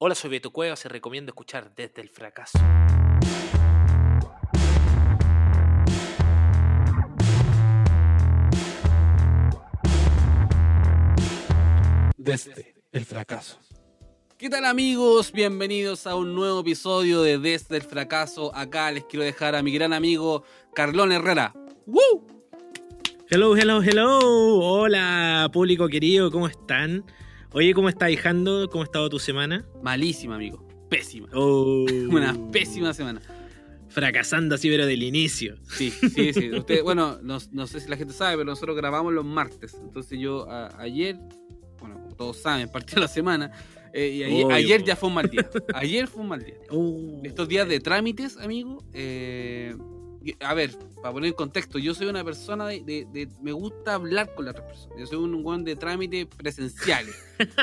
Hola, soy Beto Cuevas y recomiendo escuchar Desde el Fracaso. Desde el fracaso. ¿Qué tal amigos? Bienvenidos a un nuevo episodio de Desde el Fracaso. Acá les quiero dejar a mi gran amigo Carlón Herrera. ¡Woo! Hello, hello, hello. Hola, público querido, ¿cómo están? Oye, ¿cómo está hijando? ¿Cómo ha estado tu semana? Malísima, amigo. Pésima. Oh, Una pésima semana. Fracasando así, pero del inicio. Sí, sí, sí. Usted, bueno, no, no sé si la gente sabe, pero nosotros grabamos los martes. Entonces yo a- ayer, bueno, como todos saben, partió la semana. eh, y ayer, ayer ya fue un mal día. Ayer fue un mal día. Oh. Estos días de trámites, amigo. eh, a ver, para poner en contexto, yo soy una persona de, de- de- Me gusta hablar con las otras personas. Yo soy un buen de trámites presenciales.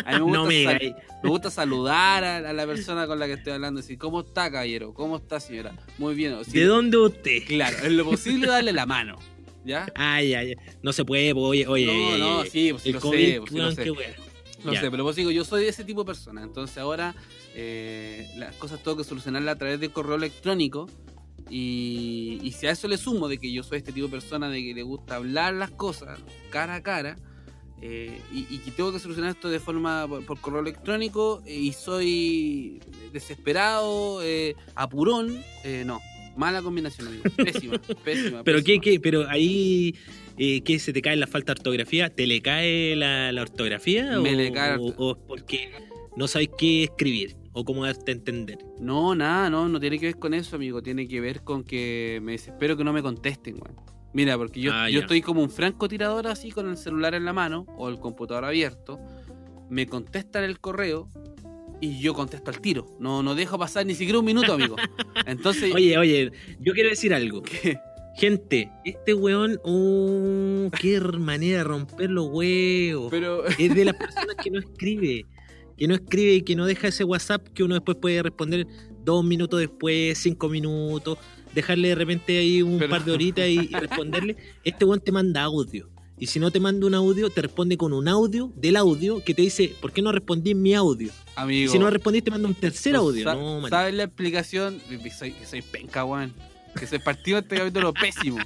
A mí me gusta, No me sal- me gusta saludar a, a la persona con la que estoy hablando. Decir, ¿cómo está, caballero? ¿Cómo está, señora? Muy bien. ¿De dónde usted? Claro, en lo posible darle la mano. ¿Ya? Ay, ay. No se puede, po, oye, oye. no, no, oye. sí, pues El lo COVID, sé, pues weón, sé. qué. No sé, pero vos digo, yo soy de ese tipo de persona. Entonces ahora eh, las cosas tengo que solucionarlas a través del correo electrónico. Y, y si a eso le sumo de que yo soy este tipo de persona de que le gusta hablar las cosas cara a cara, eh, y, que tengo que solucionar esto de forma por, por correo electrónico, eh, y soy desesperado, eh, apurón, eh, no. Mala combinación, amigo. Pésima, pésima. Pero qué, pésima. qué, pero ahí. Eh, ¿Qué se te cae la falta de ortografía? ¿Te le cae la, la ortografía? Me o, le cae la o, o porque no sabes qué escribir o cómo darte a entender? No, nada, no, no tiene que ver con eso, amigo. Tiene que ver con que me desespero que no me contesten, weón. Mira, porque yo, Ah, yo estoy como un francotirador así con el celular en la mano o el computador abierto. Me contestan el correo y yo contesto al tiro. No, no dejo pasar ni siquiera un minuto, amigo. Entonces, Oye, oye, yo quiero decir algo. ¿qué? Gente, este weón, oh, qué manera de romper los huevos. pero Es de las personas que no escribe. Que no escribe y que no deja ese WhatsApp que uno después puede responder dos minutos después, cinco minutos, dejarle de repente ahí un Pero- par de horitas y, y responderle. Este weón te manda audio. Y si no te manda un audio, te responde con un audio del audio que te dice, ¿por qué no respondí en mi audio? Amigo. si no respondiste, manda un tercer ¿tú audio. sa- No. ¿Sabes la explicación? Soy, penca, weón. Que soy partido este capítulo pésimo.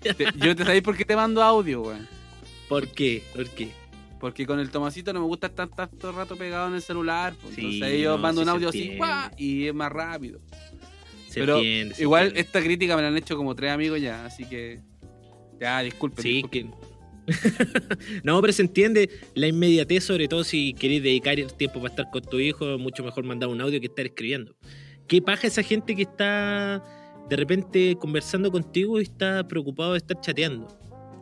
Te- yo te sabéis por qué te mando audio, weón. ¿Por qué? ¿Por qué? Porque con el Tomasito no me gusta estar tanto rato pegado en el celular. pues, Sí, entonces yo no, mando sí un audio así y es más rápido. Se Pero entiende, igual entiende. esta crítica me la han hecho como tres amigos ya, así que. Ya, disculpen. Sí, disculpen. que. no, pero se entiende la inmediatez, sobre todo si queréis dedicar el tiempo para estar con tu hijo, mucho mejor mandar un audio que estar escribiendo. ¿Qué paja esa gente que está de repente conversando contigo y está preocupado de estar chateando?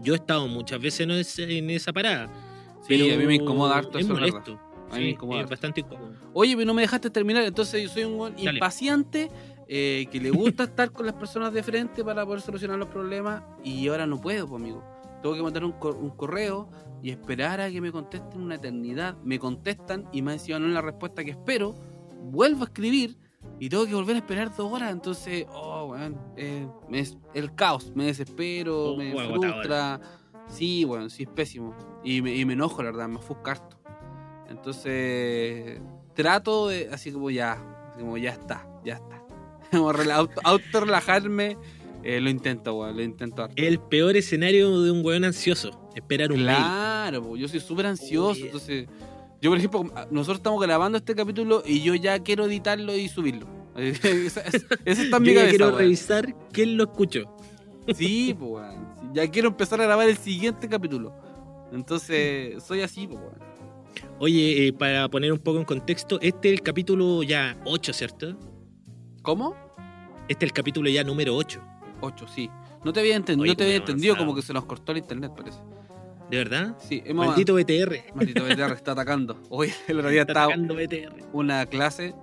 Yo he estado muchas veces en esa parada. Sí, pero a mí me incomoda harto es eso, verdad. A mí me incomoda es harto. bastante incómodo. Oye, pero no me dejaste terminar, entonces yo soy un Dale. impaciente eh, que le gusta estar con las personas de frente para poder solucionar los problemas y ahora no puedo, pues, amigo. Tengo que mandar un, cor- un correo y esperar a que me contesten una eternidad. Me contestan y me encima no es la respuesta que espero. Vuelvo a escribir y tengo que volver a esperar dos horas. Entonces, oh, weón, eh, me el caos. Me desespero, Oh, me frustra. Sí, bueno, sí, es pésimo. Y me, y me enojo, la verdad, me ofusca harto. Entonces, trato de, así como ya, así como ya está, ya está. Como rela- auto, auto relajarme, eh, lo intento, weón, lo intento harto. El peor escenario de un weón ansioso, esperar un mail. Claro, po, yo soy súper ansioso, entonces, yo por ejemplo, nosotros estamos grabando este capítulo y yo ya quiero editarlo y subirlo. Esa- esa- Eso está en mi Yo cabeza, quiero weón. revisar quién lo escuchó. Sí, pues, Ya quiero empezar a grabar el siguiente capítulo. Entonces, soy así, pues. Oye, eh, para poner un poco en contexto, este es el capítulo ya 8, ¿cierto? ¿Cómo? Este es el capítulo ya número 8. 8, sí. No te había, enten- Oye, no te había entendido, como que se nos cortó el internet, parece. ¿De verdad? Sí, hemos Maldito BTR. Maldito BTR está atacando. Hoy el otro día Está estaba atacando BTR. una clase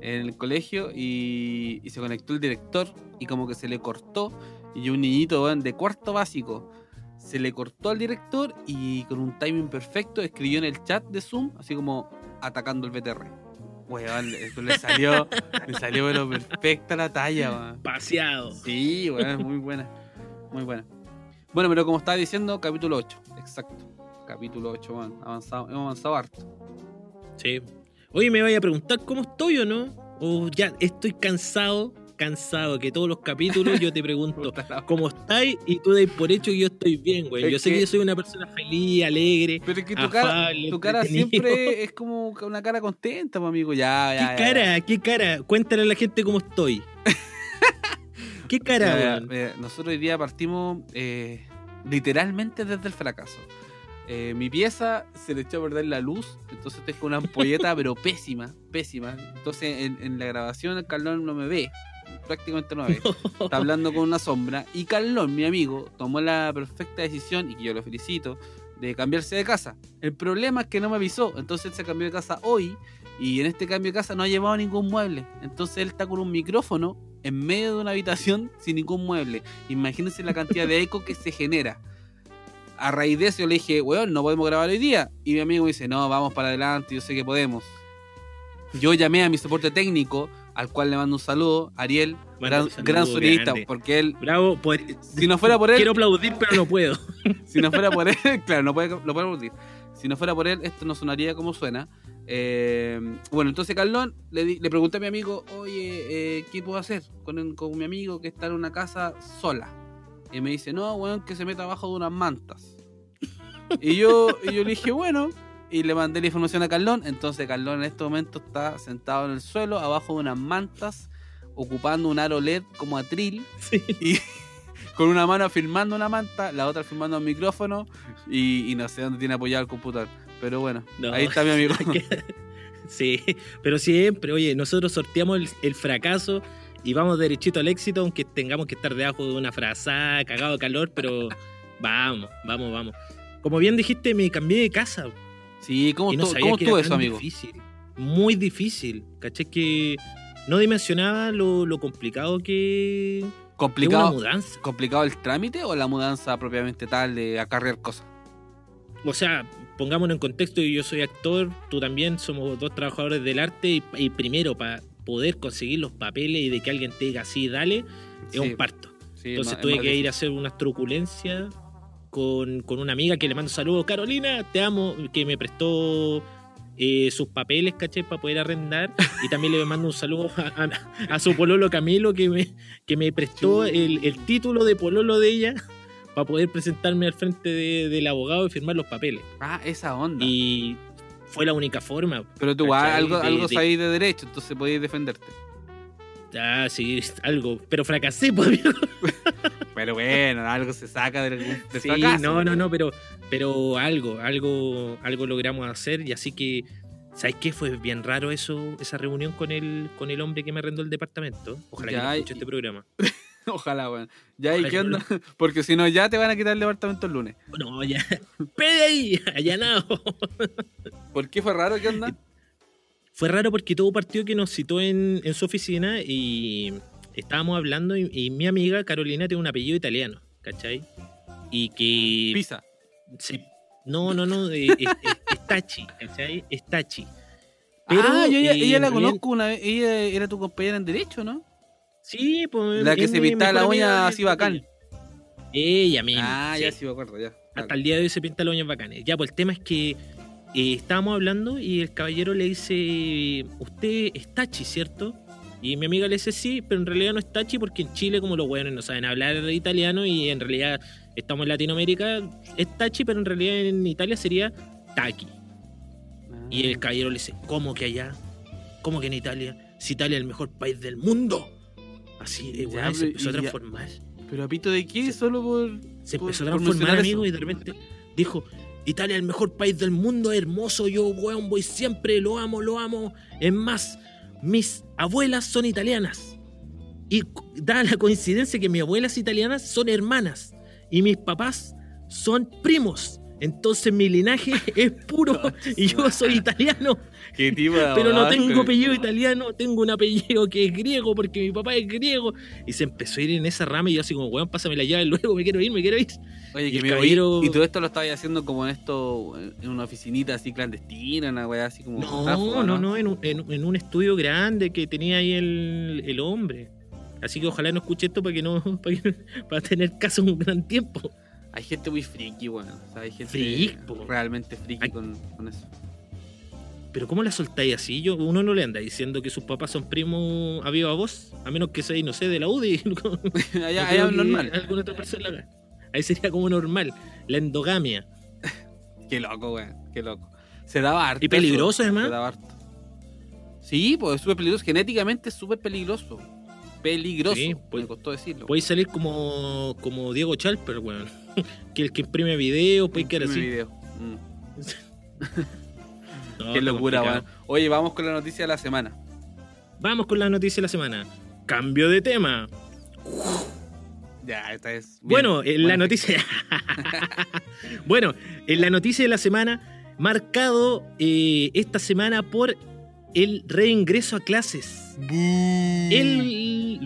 en el colegio y, y se conectó el director y como que se le cortó y un niñito weón, de cuarto básico se le cortó al director y con un timing perfecto escribió en el chat de Zoom así como atacando el BTR. Weón, le salió, le salió pero perfecta la talla, weón. Paseado. Sí, weón, muy buena. Muy buena. Bueno, pero como estaba diciendo, capítulo 8. Exacto. Capítulo 8, weón. Avanzado, hemos avanzado harto. Sí. Oye, ¿me vaya a preguntar cómo estoy o no? O ya estoy cansado, cansado, que todos los capítulos yo te pregunto cómo estáis y tú dais por hecho que yo estoy bien, güey. Es Yo sé que- que yo soy una persona feliz, alegre. Pero es que tu cara, tu cara siempre es como una cara contenta, pues, amigo. Ya, ¿Qué ya, ya, cara? ¿Qué cara? Cuéntale a la gente cómo estoy. ¿Qué cara, Mira, nosotros hoy día partimos eh, literalmente desde el fracaso. Eh, mi pieza se le echó a perder la luz, entonces con una ampolleta, pero pésima, pésima. Entonces en, en la grabación el Carlón no me ve, prácticamente no ve. Está hablando con una sombra. Y Carlón, mi amigo, tomó la perfecta decisión, y que yo lo felicito, de cambiarse de casa. El problema es que no me avisó, entonces él se cambió de casa hoy, y en este cambio de casa no ha llevado ningún mueble. Entonces él está con un micrófono en medio de una habitación sin ningún mueble. Imagínense la cantidad de eco que se genera. A raíz de eso yo le dije, weón, no podemos grabar hoy día. Y mi amigo me dice, no, vamos para adelante, yo sé que podemos. Yo llamé a mi soporte técnico, al cual le mando un saludo, Ariel, gran, gran sonidista, porque él, Bravo, por- si no fuera por él, quiero aplaudir, pero no puedo. si no fuera por él, claro, no puede, no puede aplaudir. Si no fuera por él, esto no sonaría como suena. Eh, bueno, entonces Carlón le, di- le pregunté a mi amigo, oye, eh, ¿qué puedo hacer con, mi amigo que está en una casa sola? Y me dice, no, weón, que se meta abajo de unas mantas. Y yo, y yo le dije, bueno, y le mandé la información a Carlón. Entonces Carlón en este momento está sentado en el suelo, abajo de unas mantas, ocupando un aro LED como atril Sí. y con una mano filmando una manta, la otra filmando el micrófono y, y no sé dónde tiene apoyado el computador. Pero bueno, No. ahí está mi amigo. Sí, pero siempre, oye, nosotros sorteamos el, el fracaso y vamos derechito al éxito, aunque tengamos que estar debajo de una frazada, cagado de calor, pero vamos, vamos, vamos. Como bien dijiste, me cambié de casa Sí, ¿cómo, no cómo estuvo eso, amigo? difícil. Muy difícil, ¿caché? Que no dimensionaba lo, lo complicado que es una ¿Complicado, mudanza. ¿Complicado el trámite o la mudanza propiamente tal de acarrear cosas? O sea, pongámonos en contexto, yo soy actor, tú también, somos dos trabajadores del arte y, y primero para poder conseguir los papeles y de que alguien te diga así, dale, es Sí, un parto. sí, Entonces es tuve que ir a hacer unas truculencias con, con una amiga que le mando saludos, Carolina, te amo, que me prestó eh, sus papeles, caché, para poder arrendar. Y también le mando un saludo a, a- a su pololo Camilo, que me, que me prestó el, el título de pololo de ella para poder presentarme al frente de- del abogado y firmar los papeles. Ah, esa onda. Y fue la única forma. Pero tú algo, De- algo de- sabéis de derecho, entonces podéis defenderte. Ah, sí, algo. Pero fracasé, pues. Pero bueno, algo se saca del, del Sí, fracaso. no, no, no, pero, pero algo, algo, algo logramos hacer y así que, ¿sabes qué? Fue bien raro eso, esa reunión con el, con el hombre que me arrendó el departamento. Ojalá que no escuche y- este programa. Ojalá, weón. Ya, ¿y qué no onda? Porque si no, ya te van a quitar el departamento el lunes. No, ya. ¡Pede ahí! ¡Allanado! ¿Por qué fue raro? ¿Qué onda? Fue raro porque todo partió que nos citó en, en su oficina y estábamos hablando y, y mi amiga Carolina tiene un apellido italiano, ¿cachai? Y que... Pisa. Sí. No, no, no, eh, es, es- es Tachi, ¿cachai? Es Tachi. Pero, ah, yo ella, eh, ella la conozco una vez. Ella era tu compañera en Derecho, ¿no? Sí, pues. La que se pintaba la uña así bacán. Ella misma. Ah, sí. ya sí me acuerdo, ya. Hasta el día de hoy se pinta las uñas bacanes. Ya, pues el tema es que eh, estábamos hablando y el caballero le dice: Usted es Tachi, ¿cierto? Y mi amiga le dice: Sí, pero en realidad no es Tachi porque en Chile, como los buenos no saben hablar italiano y en realidad estamos en Latinoamérica, es Tachi, pero en realidad en Italia sería. Ah. Y el caballero le dice, ¿cómo que allá? ¿Cómo que en Italia? Si Italia es el mejor país del mundo. Así, Ya, weón, se empezó a y ya- transformar. ¿Pero a pito de qué? Solo por. Se por- empezó a transformar, amigo, eso. y de repente dijo, Italia es el mejor país del mundo, hermoso, yo, weón, voy siempre, lo amo, lo amo. Es más, mis abuelas son italianas. Y da la coincidencia que mis abuelas italianas son hermanas. Y mis papás son primos. Entonces mi linaje es puro y yo soy italiano. ¿Qué tipo de Pero no tengo apellido italiano, tengo un apellido que es griego porque mi papá es griego. Y se empezó a ir en esa rama y yo así como, weón, pásame la llave luego, me quiero ir, me quiero ir. Oye, Y que me caballero- Y todo esto lo estabas haciendo como en esto, en una oficinita así clandestina, una weá así como. No, no, no, en un, en- en un estudio grande que tenía ahí el, el hombre. Así que ojalá no escuche esto para que no, para, que- para tener caso un gran tiempo. Hay gente muy friki, weón. O sea, hay gente Freak, realmente friki Hay- con, con eso. pero ¿cómo la soltáis así? Yo, uno no le anda diciendo que sus papás son primos a viva voz, a menos que seáis, no sé, de la UDI. No allá, normal. Alguna otra persona. Ahí sería como normal, la endogamia. Qué loco, weón. Qué loco. Se daba harto. Y peligroso, además. Se daba harto. Sí, pues es súper peligroso. Genéticamente es súper peligroso. Peligroso. Sí, me pues- costó decirlo. Podéis salir como, como Diego Chalper, weón. que el que imprime videos, puede quedar Mi así. video. Mm. No, Qué locura, weón. Oye, vamos con la noticia de la semana. Vamos con la noticia de la semana. Cambio de tema. Ya, esta es. bien. Bueno, en la noticia. bueno, en la noticia de la semana, marcado eh, esta semana por el reingreso a clases. El,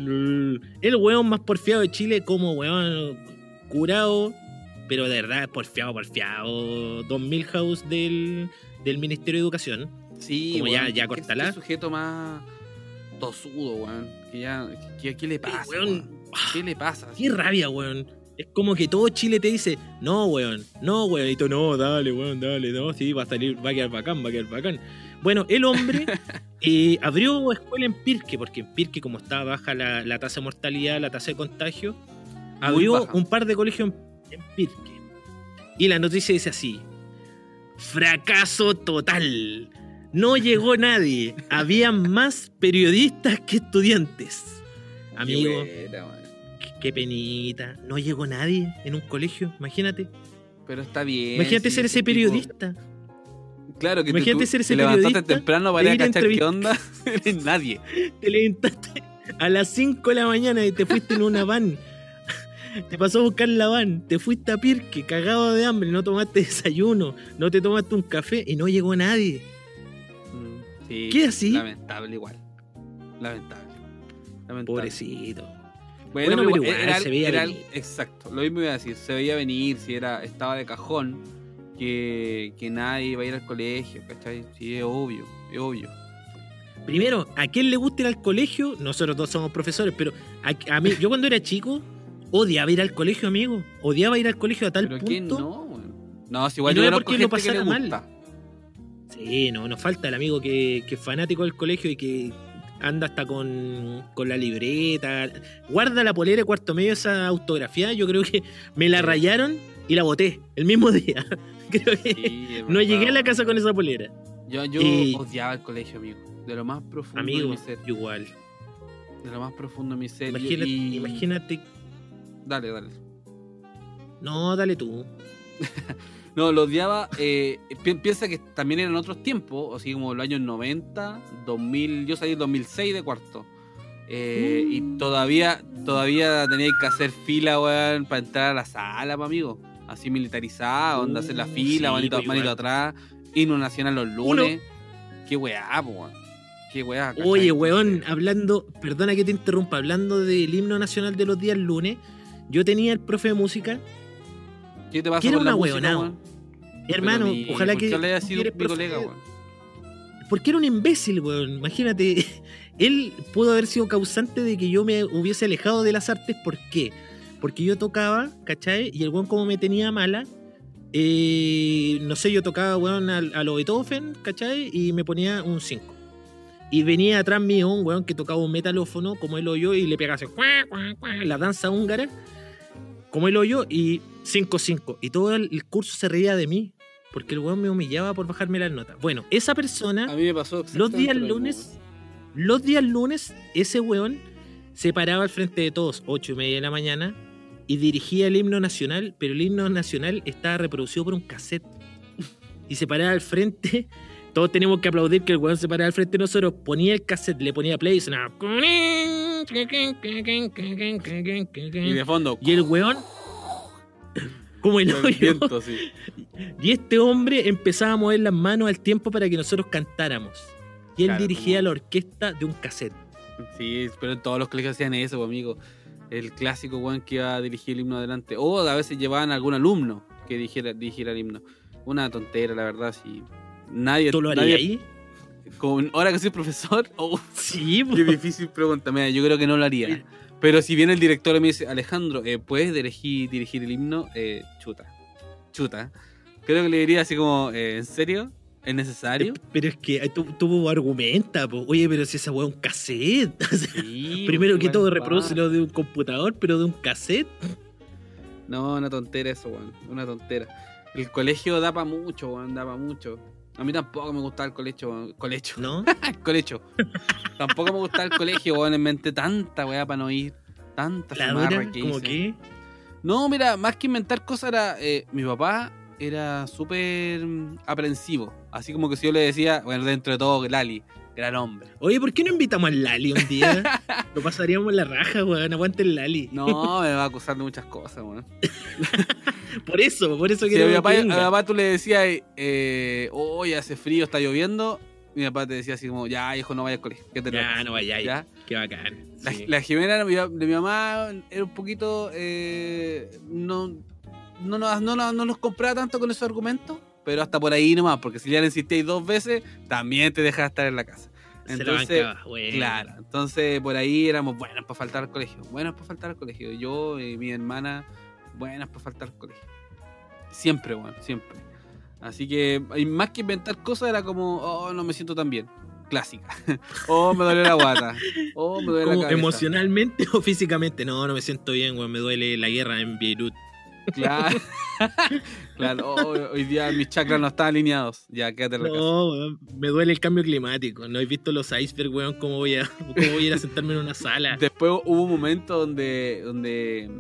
el weón más porfiado de Chile, como weón curado, pero de verdad porfiado, porfiado. Don Milhouse del, del Ministerio de Educación. Sí, como ya- weón, ya qué- cortala. Sujeto más tosudo, weón. Que ya. ¿Qué, qué le pasa, weón, weón? ¿Qué le pasa? Qué rabia, weón. Es como que todo Chile te dice, no, weón, no, weón. Y tú, no, dale, weón, dale, no, sí, va a salir, va a quedar bacán, va a quedar bacán. Bueno, el hombre eh, abrió escuela en Pirque, porque en Pirque, como estaba baja la, la tasa de mortalidad, la tasa de contagio, abrió baja. un par de colegios en, en Pirque. Y la noticia dice así: fracaso total. No llegó nadie. Había más periodistas que estudiantes. Qué Amigo, buena. Qué, penita. No llegó nadie en un colegio. Imagínate. Pero está bien. Imagínate sí, ser ese tipo- periodista. Claro que Imagínate tú, ser ese te levantaste periodista, temprano para ir a cachar qué onda. Nadie. Te levantaste a las 5 de la mañana y te fuiste en una van. Te pasó a buscar la van. Te fuiste a Pirque, cagado de hambre. No tomaste desayuno. No te tomaste un café y no llegó nadie. Mm, Sí, ¿Qué así? Lamentable igual. Lamentable. Lamentable. Pobrecito. Bueno, Bueno, pero igual, era, se veía era- venir. exacto, lo mismo iba a decir, se veía venir, si era, estaba de cajón, que, que nadie iba a ir al colegio, ¿cachai? Sí, es obvio, es obvio. Primero, ¿a quién le gusta ir al colegio? Nosotros dos somos profesores, pero a, a mí, yo cuando era chico, odiaba ir al colegio, amigo. Odiaba ir al colegio a tal Pero punto. ¿quién no? No, si igual Y no yo era porque lo pasara mal. gusta. Sí, no, nos falta el amigo que, que es fanático del colegio y que anda hasta con, con la libreta. Guarda la polera de cuarto medio esa autografía. Yo creo que me la rayaron y la boté el mismo día. creo que Sí, no llegué a la casa con esa polera. Yo, yo Y- odiaba el colegio, amigo. De lo más profundo de Amigo, mi ser. igual. De lo más profundo de mi ser. y- Imagínate, y- imagínate. Dale, dale. No, dale tú. No, lo odiaba. eh, pi- piensa que también eran otros tiempos, así como los años 90, 2000. Yo salí en 2006 de cuarto. Eh, Mm. Y todavía todavía tenía que hacer fila, weón, para entrar a la sala, pa, amigo. Así militarizada, onda, hacer la Uh, fila, sí, manito, pues, manito atrás. Himno nacional los lunes. Qué weá, weón. Qué weá. Oye, weón, hablando, perdona que te interrumpa, hablando del himno nacional de los días lunes, yo tenía el profe de música, ¿Qué te pasa que era con la un música, ahueonado. weón? hermano, ojalá ¿por que haya sido mi profe- colega, weón? Porque era un imbécil, weón. Imagínate, él pudo haber sido causante de que yo me hubiese alejado de las artes. ¿Por qué? Porque yo tocaba, ¿cachai? Y el weón como me tenía mala, eh, no sé, yo tocaba, weón, a, a lo Beethoven, ¿cachai? Y me ponía un 5. Y venía atrás mío un weón que tocaba un metalófono como el hoyo y le cuá, la danza húngara, como el hoyo y 5-5. Y todo el, el curso se reía de mí. Porque el weón me humillaba por bajarme las notas. Bueno, esa persona A mí me pasó los días lunes, los días lunes, ese weón se paraba al frente de todos, ocho y media de la mañana, y dirigía el himno nacional, pero el himno nacional estaba reproducido por un cassette. Y se paraba al frente, todos teníamos que aplaudir que el weón se paraba al frente de nosotros, ponía el cassette, le ponía play y sonaba. Y de fondo, Y el weón, como el hoyo, viento, sí. y este hombre empezaba a mover las manos al tiempo para que nosotros cantáramos. Y él Claro, dirigía como- la orquesta de un cassette. Sí, pero en todos los colegios hacían eso, pues, amigo. El clásico weón que iba a dirigir el himno adelante. O a veces llevaban a algún alumno que dirigiera, dirigiera el himno. Una tontera, la verdad, si nadie. ¿Tú lo nadie- harías ahí? con- ahora que soy profesor, oh, Sí, qué difícil pregunta. Mira, yo creo que no lo haría. Pero si viene el director y me dice, Alejandro, eh, ¿puedes dirigir, dirigir el himno? Eh, chuta. Chuta. Creo que le diría así como, eh, ¿en serio? ¿Es necesario? Pero es que tú, tú argumenta, po. oye, pero si esa weá es un cassette. Sí, Primero que todo, reproduce lo de un computador, pero de un cassette. No, una tontera eso, weón. Una tontera. El colegio da para mucho, weón. Da para mucho. A mí tampoco me gustaba el colegio. Colegio. ¿No? El colegio. tampoco me gustaba el colegio, weón. Inventé tanta weá para no ir. Tanta dura, que hice. que. No, mira, más que inventar cosas era. eh, mi papá era súper mm, aprensivo. Así como que si yo le decía, bueno, dentro de todo, Lali, gran hombre. Oye, ¿por qué no invitamos al Lali un día? Lo pasaríamos la raja, weón. Aguante el Lali. No, me va a acusar de muchas cosas, weón. Por eso, por eso Si a quiero mi papá, que a mi papá tú le decías, eh, oye, hace frío, está lloviendo. Mi papá te decía así como, ya, hijo, no vayas al colegio. ¿Qué te Ya, no vaya ¿Ya? Qué bacán. La, Sí. la Jimena de mi, mamá era un poquito. eh, no, no, nos- no, no, no nos compraba tanto con esos argumentos, pero hasta por ahí nomás, porque si ya le insistéis dos veces, también te deja estar en la casa. Se Entonces, bancaba, weón. claro, entonces por ahí éramos buenas para faltar al colegio, buenas para faltar al colegio. Yo y mi hermana, buenas para faltar al colegio. Siempre, bueno, siempre. Así que y más que inventar cosas era como, oh, no me siento tan bien. Clásica. oh, me duele la guata. Oh, me duele la Como cabeza. emocionalmente o físicamente. No, no me siento bien, weón. Me duele la guerra en Beirut. Claro. claro, oh, hoy día mis chakras no están alineados. Ya, quédate en la casa. No, weón, me duele el cambio climático. No he visto los icebergs, weón. ¿Cómo voy a, cómo voy a ir a sentarme en una sala? Después hubo un momento donde, donde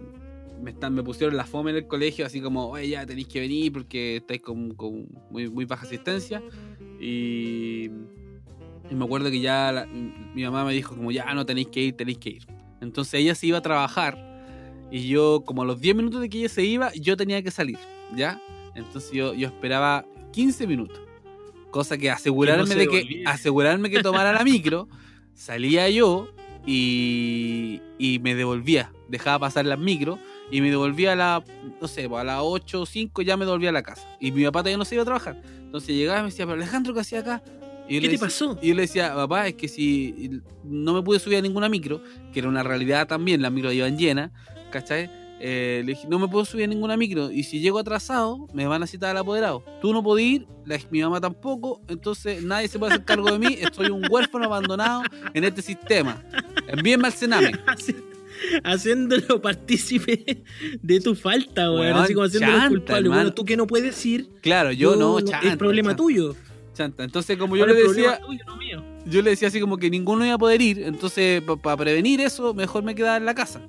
me, están, me pusieron la fome en el colegio, así como, oye, ya tenéis que venir porque estáis con, con muy, muy baja asistencia. Y, y me acuerdo que ya la- mi mamá me dijo como, ya no tenéis que ir, tenéis que ir. Entonces ella se iba a trabajar y yo, como a los 10 minutos de que ella se iba, yo tenía que salir, ¿ya? Entonces yo, yo esperaba 15 minutos. Cosa que asegurarme se de que asegurarme que tomara la micro, salía yo y, y me devolvía. Dejaba pasar las micro y me devolvía a la, no sé, pues, a las 8 o 5 ya me devolvía a la casa. Y mi papá todavía no se iba a trabajar. Entonces llegaba y me decía, pero Alejandro, ¿qué hacía acá? Y ¿Qué te decía- pasó? y yo le decía, papá, es que si no me pude subir a ninguna micro, que era una realidad también, las micros iban llenas, ¿cachai? Eh, le dije, no me puedo subir a ninguna micro y si llego atrasado, me van a citar al apoderado. Tú no podés ir, la- mi mamá tampoco, entonces nadie se puede hacer cargo de mí, estoy un huérfano abandonado en este sistema. Envíenme al Sename. Haci- Haciéndolo partícipe de tu falta, weón. Weón, Así como haciéndolo chanta, culpable. hermano. Bueno, tú que no puedes ir. Claro, yo no, chanta, Es problema chanta, tuyo. chanta. Entonces, como yo le decía, tuyo, no mío. yo le decía así como que ninguno iba a poder ir, entonces para prevenir eso, mejor me quedaba en la casa.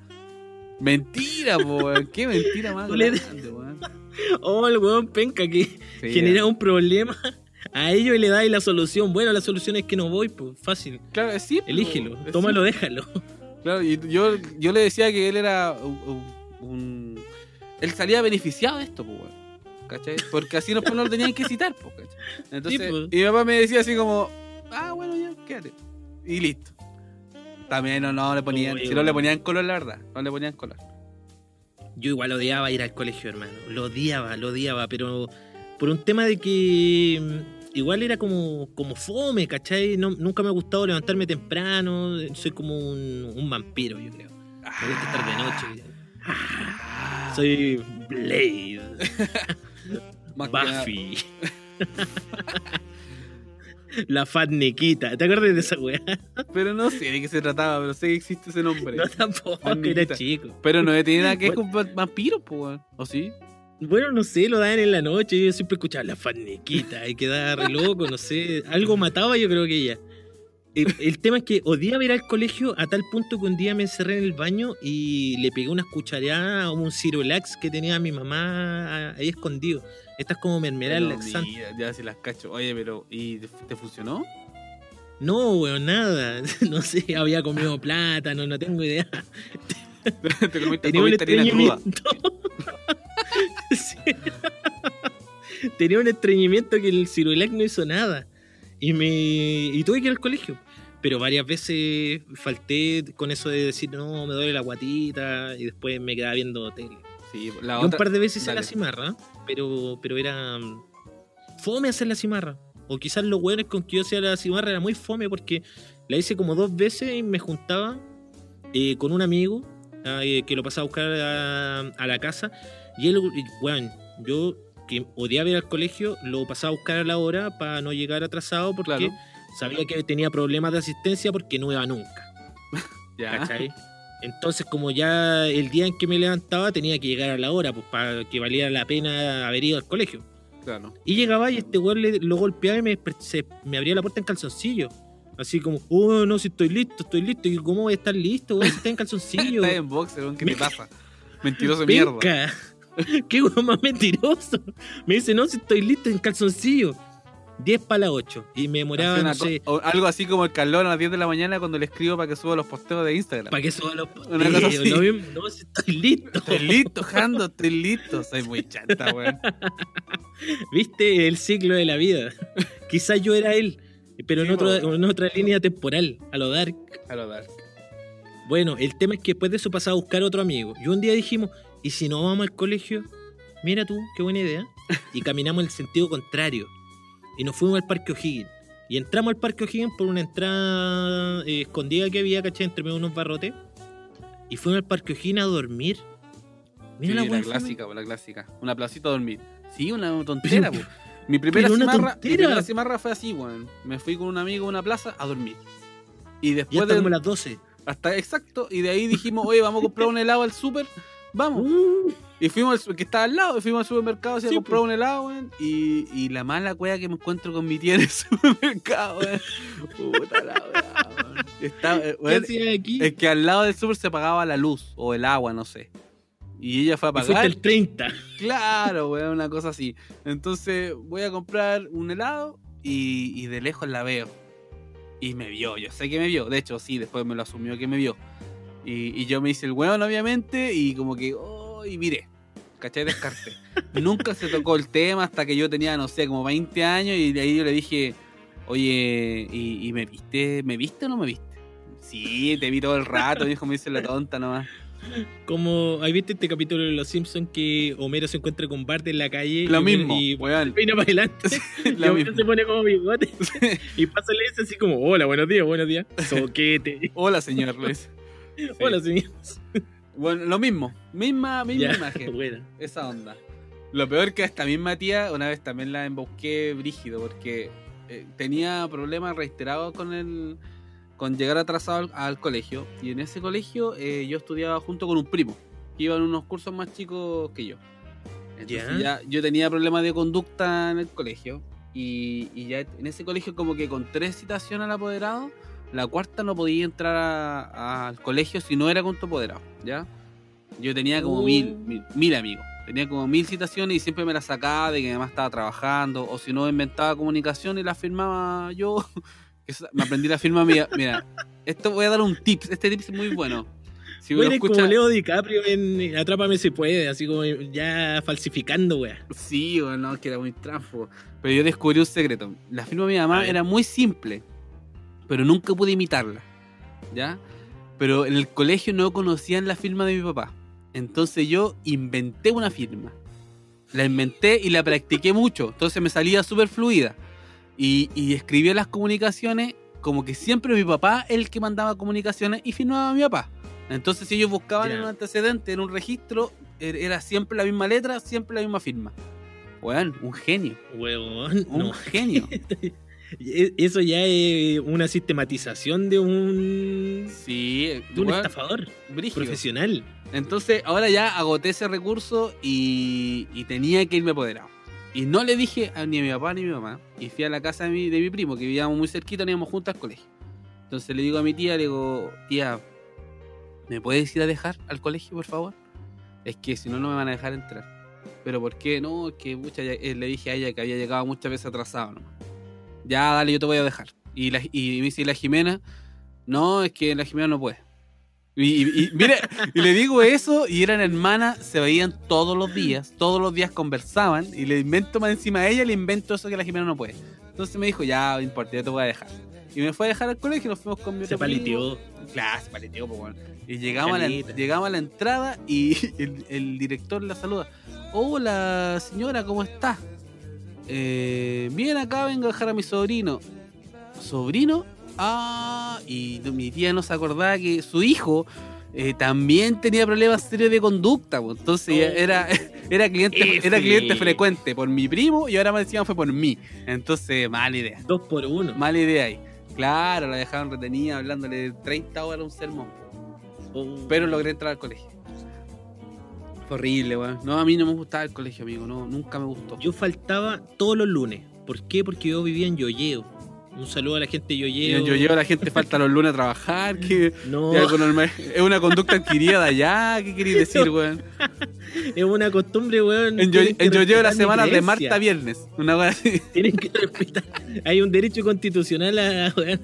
Mentira, po, weón. Qué mentira más grande, weón. Oh, el weón penca que Sí, genera un problema a ellos le dais la solución. Bueno, la solución es que no voy, pues fácil. Claro, sí. Elígelo, es tómalo, déjalo. Claro, y yo, yo le decía que él era un, Él salía beneficiado de esto, pues, weón. ¿Cachai? Porque así no, no lo tenían que citar, pues, ¿cachai? Entonces, Sí, pues. y mi papá me decía así como, ah, bueno, ya, quédate. Y listo. También no, no le ponían, si no le ponían color, la verdad, no le ponían color. Yo igual odiaba ir al colegio, hermano. Lo odiaba, lo odiaba, pero por un tema de que mm, igual era como, como fome, ¿cachai? No- nunca me ha gustado levantarme temprano. Soy como un, un vampiro, yo creo. Me gusta estar de noche. Ah. Soy Blade, Buffy. La Fat Nikita. ¿Te acuerdas de esa weá? Pero no sé de qué se trataba, pero sé que existe ese nombre. No, tampoco, Fat era Nikita. chico. Pero no tiene nada que ver con va- vampiros, pues, weón. ¿O sí? Bueno, no sé, lo daban en la noche. Yo siempre escuchaba la faniquita y quedaba re loco, no sé. Algo mataba, yo creo que ella. El, el tema es que odiaba ir al colegio a tal punto que un día me encerré en el baño y le pegué unas cucharadas a un Cirolax que tenía mi mamá ahí escondido. Estas como mermelada laxante. mira, ya si las cacho. Oye, pero ¿y te, te funcionó? No, weón, nada. No sé, había comido plátano, no tengo idea. te comiste, Tenía comiste estreñimiento. Sí. Tenía un estreñimiento que el Cirulac no hizo nada. Y me y tuve que ir al colegio. Pero varias veces falté con eso de decir, no, me duele la guatita. Y después me quedaba viendo tele. Sí, la Yo un par de veces hice la cimarra, pero, pero era mm, fome hacer la cimarra. O quizás los hueones con que yo hacía la cimarra era muy fome porque la hice como dos veces y me juntaba eh, con un amigo ah, eh, que lo pasaba a buscar a, a la casa. Y él, y, weón, yo que odiaba ir al colegio, lo pasaba a buscar a la hora para no llegar atrasado porque Claro. sabía que tenía problemas de asistencia porque no iba nunca. Ya. ¿cachai? Entonces, como ya el día en que me levantaba tenía que llegar a la hora, pues para que valiera la pena haber ido al colegio. Claro. Y llegaba y este weón le- lo golpeaba y me, se- me abría la puerta en calzoncillo. Así como, oh, no, si estoy listo, estoy listo. Y ¿cómo voy a estar listo, weón? Si está en calzoncillo. Estás en boxer, weón, ¿qué te pasa? Mentiroso de mierda. Qué weón más mentiroso. Me dice, no, si estoy listo en calzoncillo. 10 para las 8. Y me demoraba, no sé, algo así como el Carlón a las 10 de la mañana cuando le escribo para que suba los posteos de Instagram. ¿para qué suba los Una cosa posteos? así. No, no, estoy listo. Estoy listo, Jando, estoy listo. Soy muy chanta, weón. ¿Viste? El ciclo de la vida. Quizás yo era él, pero en, Sí, po. en otra línea temporal, a lo dark. A lo dark. Bueno, el tema es que después de eso pasaba a buscar otro amigo. Y un día dijimos, ¿y si no vamos al colegio? Mira tú, qué buena idea. Y caminamos en el sentido contrario. Y nos fuimos al Parque O'Higgins. Y entramos al Parque O'Higgins por una entrada eh, escondida que había, ¿cachai? Entre medio de unos barrotes. Y fuimos al Parque O'Higgins a dormir. Mira Sí, la la, clásica, po, la clásica. Una placita a dormir. Sí, una tontera, po. Mi primera, pero cimarra, mi tontera. primera cimarra fue así, weón. Me fui con un amigo a una plaza a dormir. Y después está de. como las 12. Hasta exacto. Y de ahí dijimos, oye, vamos a comprar un helado al súper. Vamos. Uh, Y fuimos al que estaba al lado, fuimos al supermercado a Sí, comprar po. un helado, weón. Y, y la mala cueva que me encuentro con mi tía en el supermercado, weón. Puta la weón. Está, eh, ¿Qué weón, hacía aquí? es que al lado del súper se apagaba la luz o el agua, no sé. Y ella fue a pagar. el 30. Claro, weón, una cosa así. Entonces voy a comprar un helado y, y de lejos la veo. Y me vio, yo sé que me vio. De hecho, sí, después me lo asumió que me vio. Y, y yo me hice el weón, obviamente, y como que, oh, y miré. ¿Cachai? Descarté. Nunca se tocó el tema hasta que yo tenía, no sé, como 20 años y de ahí yo le dije, oye, ¿y, y me viste? ¿Me viste o no me viste? Sí, te vi todo el rato, dijo, me dice la tonta nomás. Como, ¿has visto este capítulo de Los Simpsons que Homero se encuentra con Bart en la calle? Lo y, mismo, Y weón. peina para adelante. y Lo Homero mismo. se pone como bigote. y pasa y dice así como, hola, buenos días, buenos días. Soquete. Hola, señor Luis. Hola, señor. Bueno, lo mismo. Misma, misma Ya, imagen. bueno. Esa onda. Lo peor que esta misma tía, una vez también la embosqué brígido porque eh, tenía problemas reiterados con el con llegar atrasado al, al colegio. Y en ese colegio eh, yo estudiaba junto con un primo, que iba en unos cursos más chicos que yo. Entonces Ya. ya, yo tenía problemas de conducta en el colegio. Y, y ya en ese colegio como que con tres citaciones al apoderado, la cuarta no podía entrar a- al colegio si no era con tu apoderado, ¿ya? Yo tenía como Oh. mil, mil, mil amigos. Tenía como mil citaciones y siempre me las sacaba de que mamá estaba trabajando. O si no, inventaba comunicación y las firmaba yo. Me aprendí la firma mía. Mira, esto voy a dar un tip. Este tip es muy bueno. Si Bueno, lo es como escucha- Leo DiCaprio en Atrápame si puede, así como ya falsificando, wea. Sí, bueno, no, que era muy tránsfugo. Pero yo descubrí un secreto. La firma de mi mamá A era muy simple, pero nunca pude imitarla. ¿Ya? Pero en el colegio no conocían la firma de mi papá. Entonces yo inventé una firma. La inventé y la practiqué mucho. Entonces me salía súper fluida. Y, y escribía las comunicaciones como que siempre mi papá el que mandaba comunicaciones y firmaba a mi papá. Entonces si ellos buscaban en un antecedente, en un registro, er- era siempre la misma letra, siempre la misma firma. Weón, un genio. Weón, Un no. genio. E- Eso ya es una sistematización de un, Sí, de un estafador brígido. profesional. Entonces, ahora ya agoté ese recurso y, y tenía que irme apoderado. Y no le dije a, ni a mi papá ni a mi mamá. Y fui a la casa de mi, de mi primo, que vivíamos muy cerquita, nos íbamos juntos al colegio. Entonces le digo a mi tía, le digo, tía, ¿me puedes ir a dejar al colegio, por favor? Es que si no, no me van a dejar entrar. Pero ¿por qué? No, es que mucha, eh, le dije a ella que había llegado muchas veces atrasado nomás. Ya, dale, yo te voy a dejar. Y, la, y me dice, ¿y la Jimena? No, es que la Jimena no puede. Y, y- y mire, y le digo eso y eran hermanas, se veían todos los días, todos los días conversaban y le invento más encima a ella, le invento eso que la Jimena no puede. Entonces me dijo, ya, no importa, yo te voy a dejar. Y me fue a dejar al colegio, nos fuimos con mi Se paliteó. Claro, se paleteó, pues, bueno. Y llegamos a, la, llegamos a la entrada y el, el director la saluda. Hola, señora, ¿cómo está? Eh, bien, acá vengo a dejar a mi sobrino. ¿Sobrino? Ah, y mi tía no se acordaba que su hijo eh, también tenía problemas serios de conducta. pues. Entonces Oh. era, era cliente, F. era cliente frecuente por mi primo y ahora más encima fue por mí. Entonces, mala idea. Dos por uno. Mala idea ahí. Claro, la dejaron retenida hablándole 30 horas un sermón. Oh. Pero logré entrar al colegio. Horrible, weón. No, a mí no me gustaba el colegio, amigo. No, nunca me gustó. Yo faltaba todos los lunes. ¿Por qué? Porque yo vivía en Yoyeo. Un saludo a la gente de Yoyeo. yo llevo a la gente falta los lunes a trabajar, que No, es algo normal. Es una conducta adquirida de allá, ¿qué queréis decir, weón? es una costumbre, weón. En yo, en yo llevo la semana de martes a viernes. Una weá así. Tienen que respetar. Hay un derecho constitucional a, weón,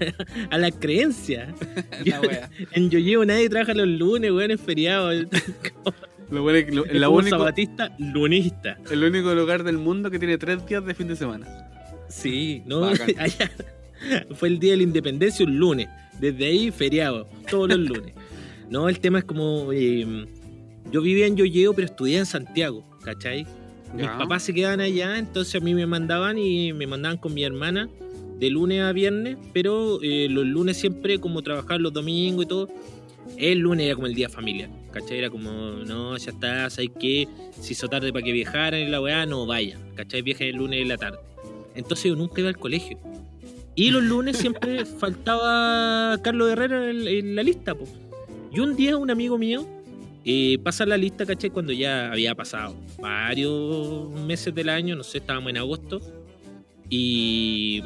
a la creencia. La. En Yoyeo nadie trabaja los lunes, weón, es feriado. Lo bueno es la único, sabatista lunista. el único lugar del mundo que tiene tres días de fin de semana. Sí, no, allá fue el día de la independencia un lunes. Desde ahí, feriado, todos los lunes. No, el tema es como. eh, yo vivía en Yoyeo, pero estudié en Santiago, ¿cachai? Mis Ya. papás se quedaban allá, entonces a mí me mandaban y me mandaban con mi hermana de lunes a viernes, pero eh, los lunes siempre, como trabajar los domingos y todo, el lunes era como el día familiar, ¿cachai? Era como, no, ya está, ¿sabes qué? Se hizo tarde para que viajaran y la weá, no vayan, ¿cachai? Viajen el lunes en la tarde. Entonces yo nunca iba al colegio. Y los lunes siempre faltaba Carlos Herrera en, en la lista, po. Y un día un amigo mío eh, pasa la lista, ¿cachai? Cuando ya había pasado varios meses del año, no sé, estábamos en agosto. Y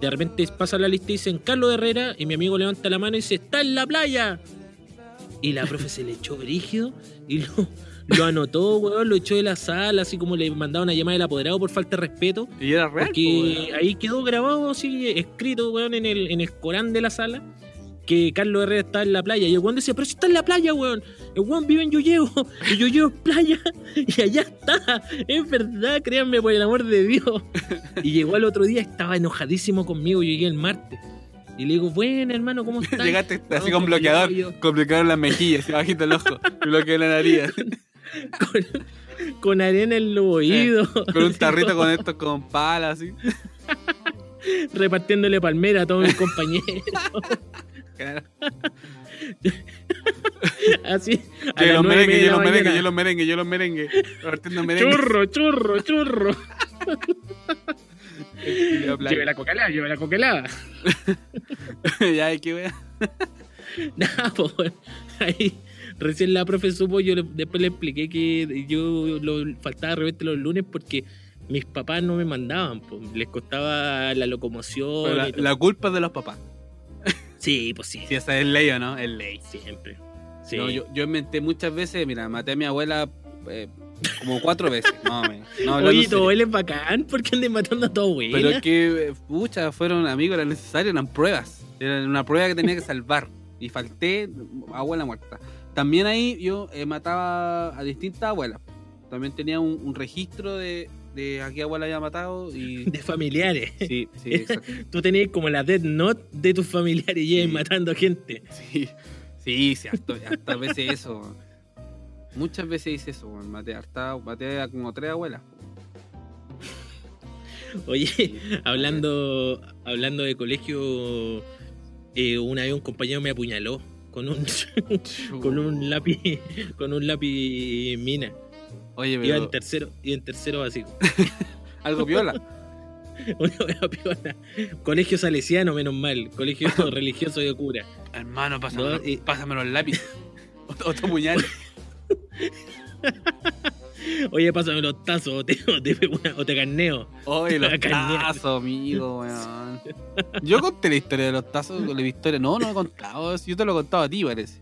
de repente pasa la lista y dicen Carlos Herrera y mi amigo levanta la mano y dice, está en la playa. Y la profe se le echó brígido y lo, lo anotó, weón, lo echó de la sala, así como le mandaban a llamar el apoderado por falta de respeto. Y era real. po, Porque ahí quedó grabado, así, escrito, weón, en el, en el Corán de la sala, que Carlos Herrera está en la playa. Y el weón decía, pero si está en la playa, weón. El weón vive en Yoyeo, y Yoyeo es playa, y allá está. Es verdad, créanme, por el amor de Dios. Y llegó al otro día, estaba enojadísimo conmigo, llegué el martes. Y le digo, bueno, hermano, ¿cómo estás? Llegaste así No, con bloqueador, yo- con bloqueador en las mejillas, bajito el ojo, bloqueo en la nariz, Con, con arena en los oídos. con un tarrito con estos con palas, así. Repartiéndole palmera a todos mis compañeros. Claro. Así. a y merengue, los merengue, los merengue, yo los merengue. Merengue. Churro, churro, churro. Lleve la coca helada, lleve la coca helada. ya, qué wea. Nada, pues, bueno, ahí recién la profe supo, yo le- después le expliqué que yo lo, faltaba de repente los lunes porque mis papás no me mandaban, pues, les costaba la locomoción. La, y todo. la culpa de los papás. Sí, pues sí, Si esa es ley o no, es ley. siempre. Sí. No, yo, yo inventé muchas veces, mira, maté a mi abuela eh, como cuatro veces. No, me- no, Oye, tu abuela es bacán porque andan matando a tu abuela. Pero es que, pucha, fueron amigos, era necesario, eran pruebas. Era una prueba que tenía que salvar. Y falté, abuela muerta. También ahí yo eh, mataba a distintas abuelas. También tenía un, un registro de, de a qué abuela había matado y... De familiares. Sí, sí, exacto. Tú tenías como la Death Note de tus familiares y Sí. matando gente. Sí, sí, sí, harto- hartas veces eso. Muchas veces hice eso, maté, harta, maté a como tres abuelas. Oye, Sí. hablando, hablando de colegio, eh, una vez un compañero me apuñaló con un, con un lápiz, con un lápiz mina. Oye, Iba pero en tercero, iba en tercero básico. algo viola. Una wea piola. Colegio salesiano, menos mal. Colegio religioso de cura. Hermano, pásame, No, y- pásame los lápices. O- Otro puñal. Oye, pásame los tazos o te, o te, o te carneo. Oye, los tazos, amigo, weón. Yo conté la historia de los tazos, la historia. No, no lo he contado. Yo te lo he contado a ti, parece.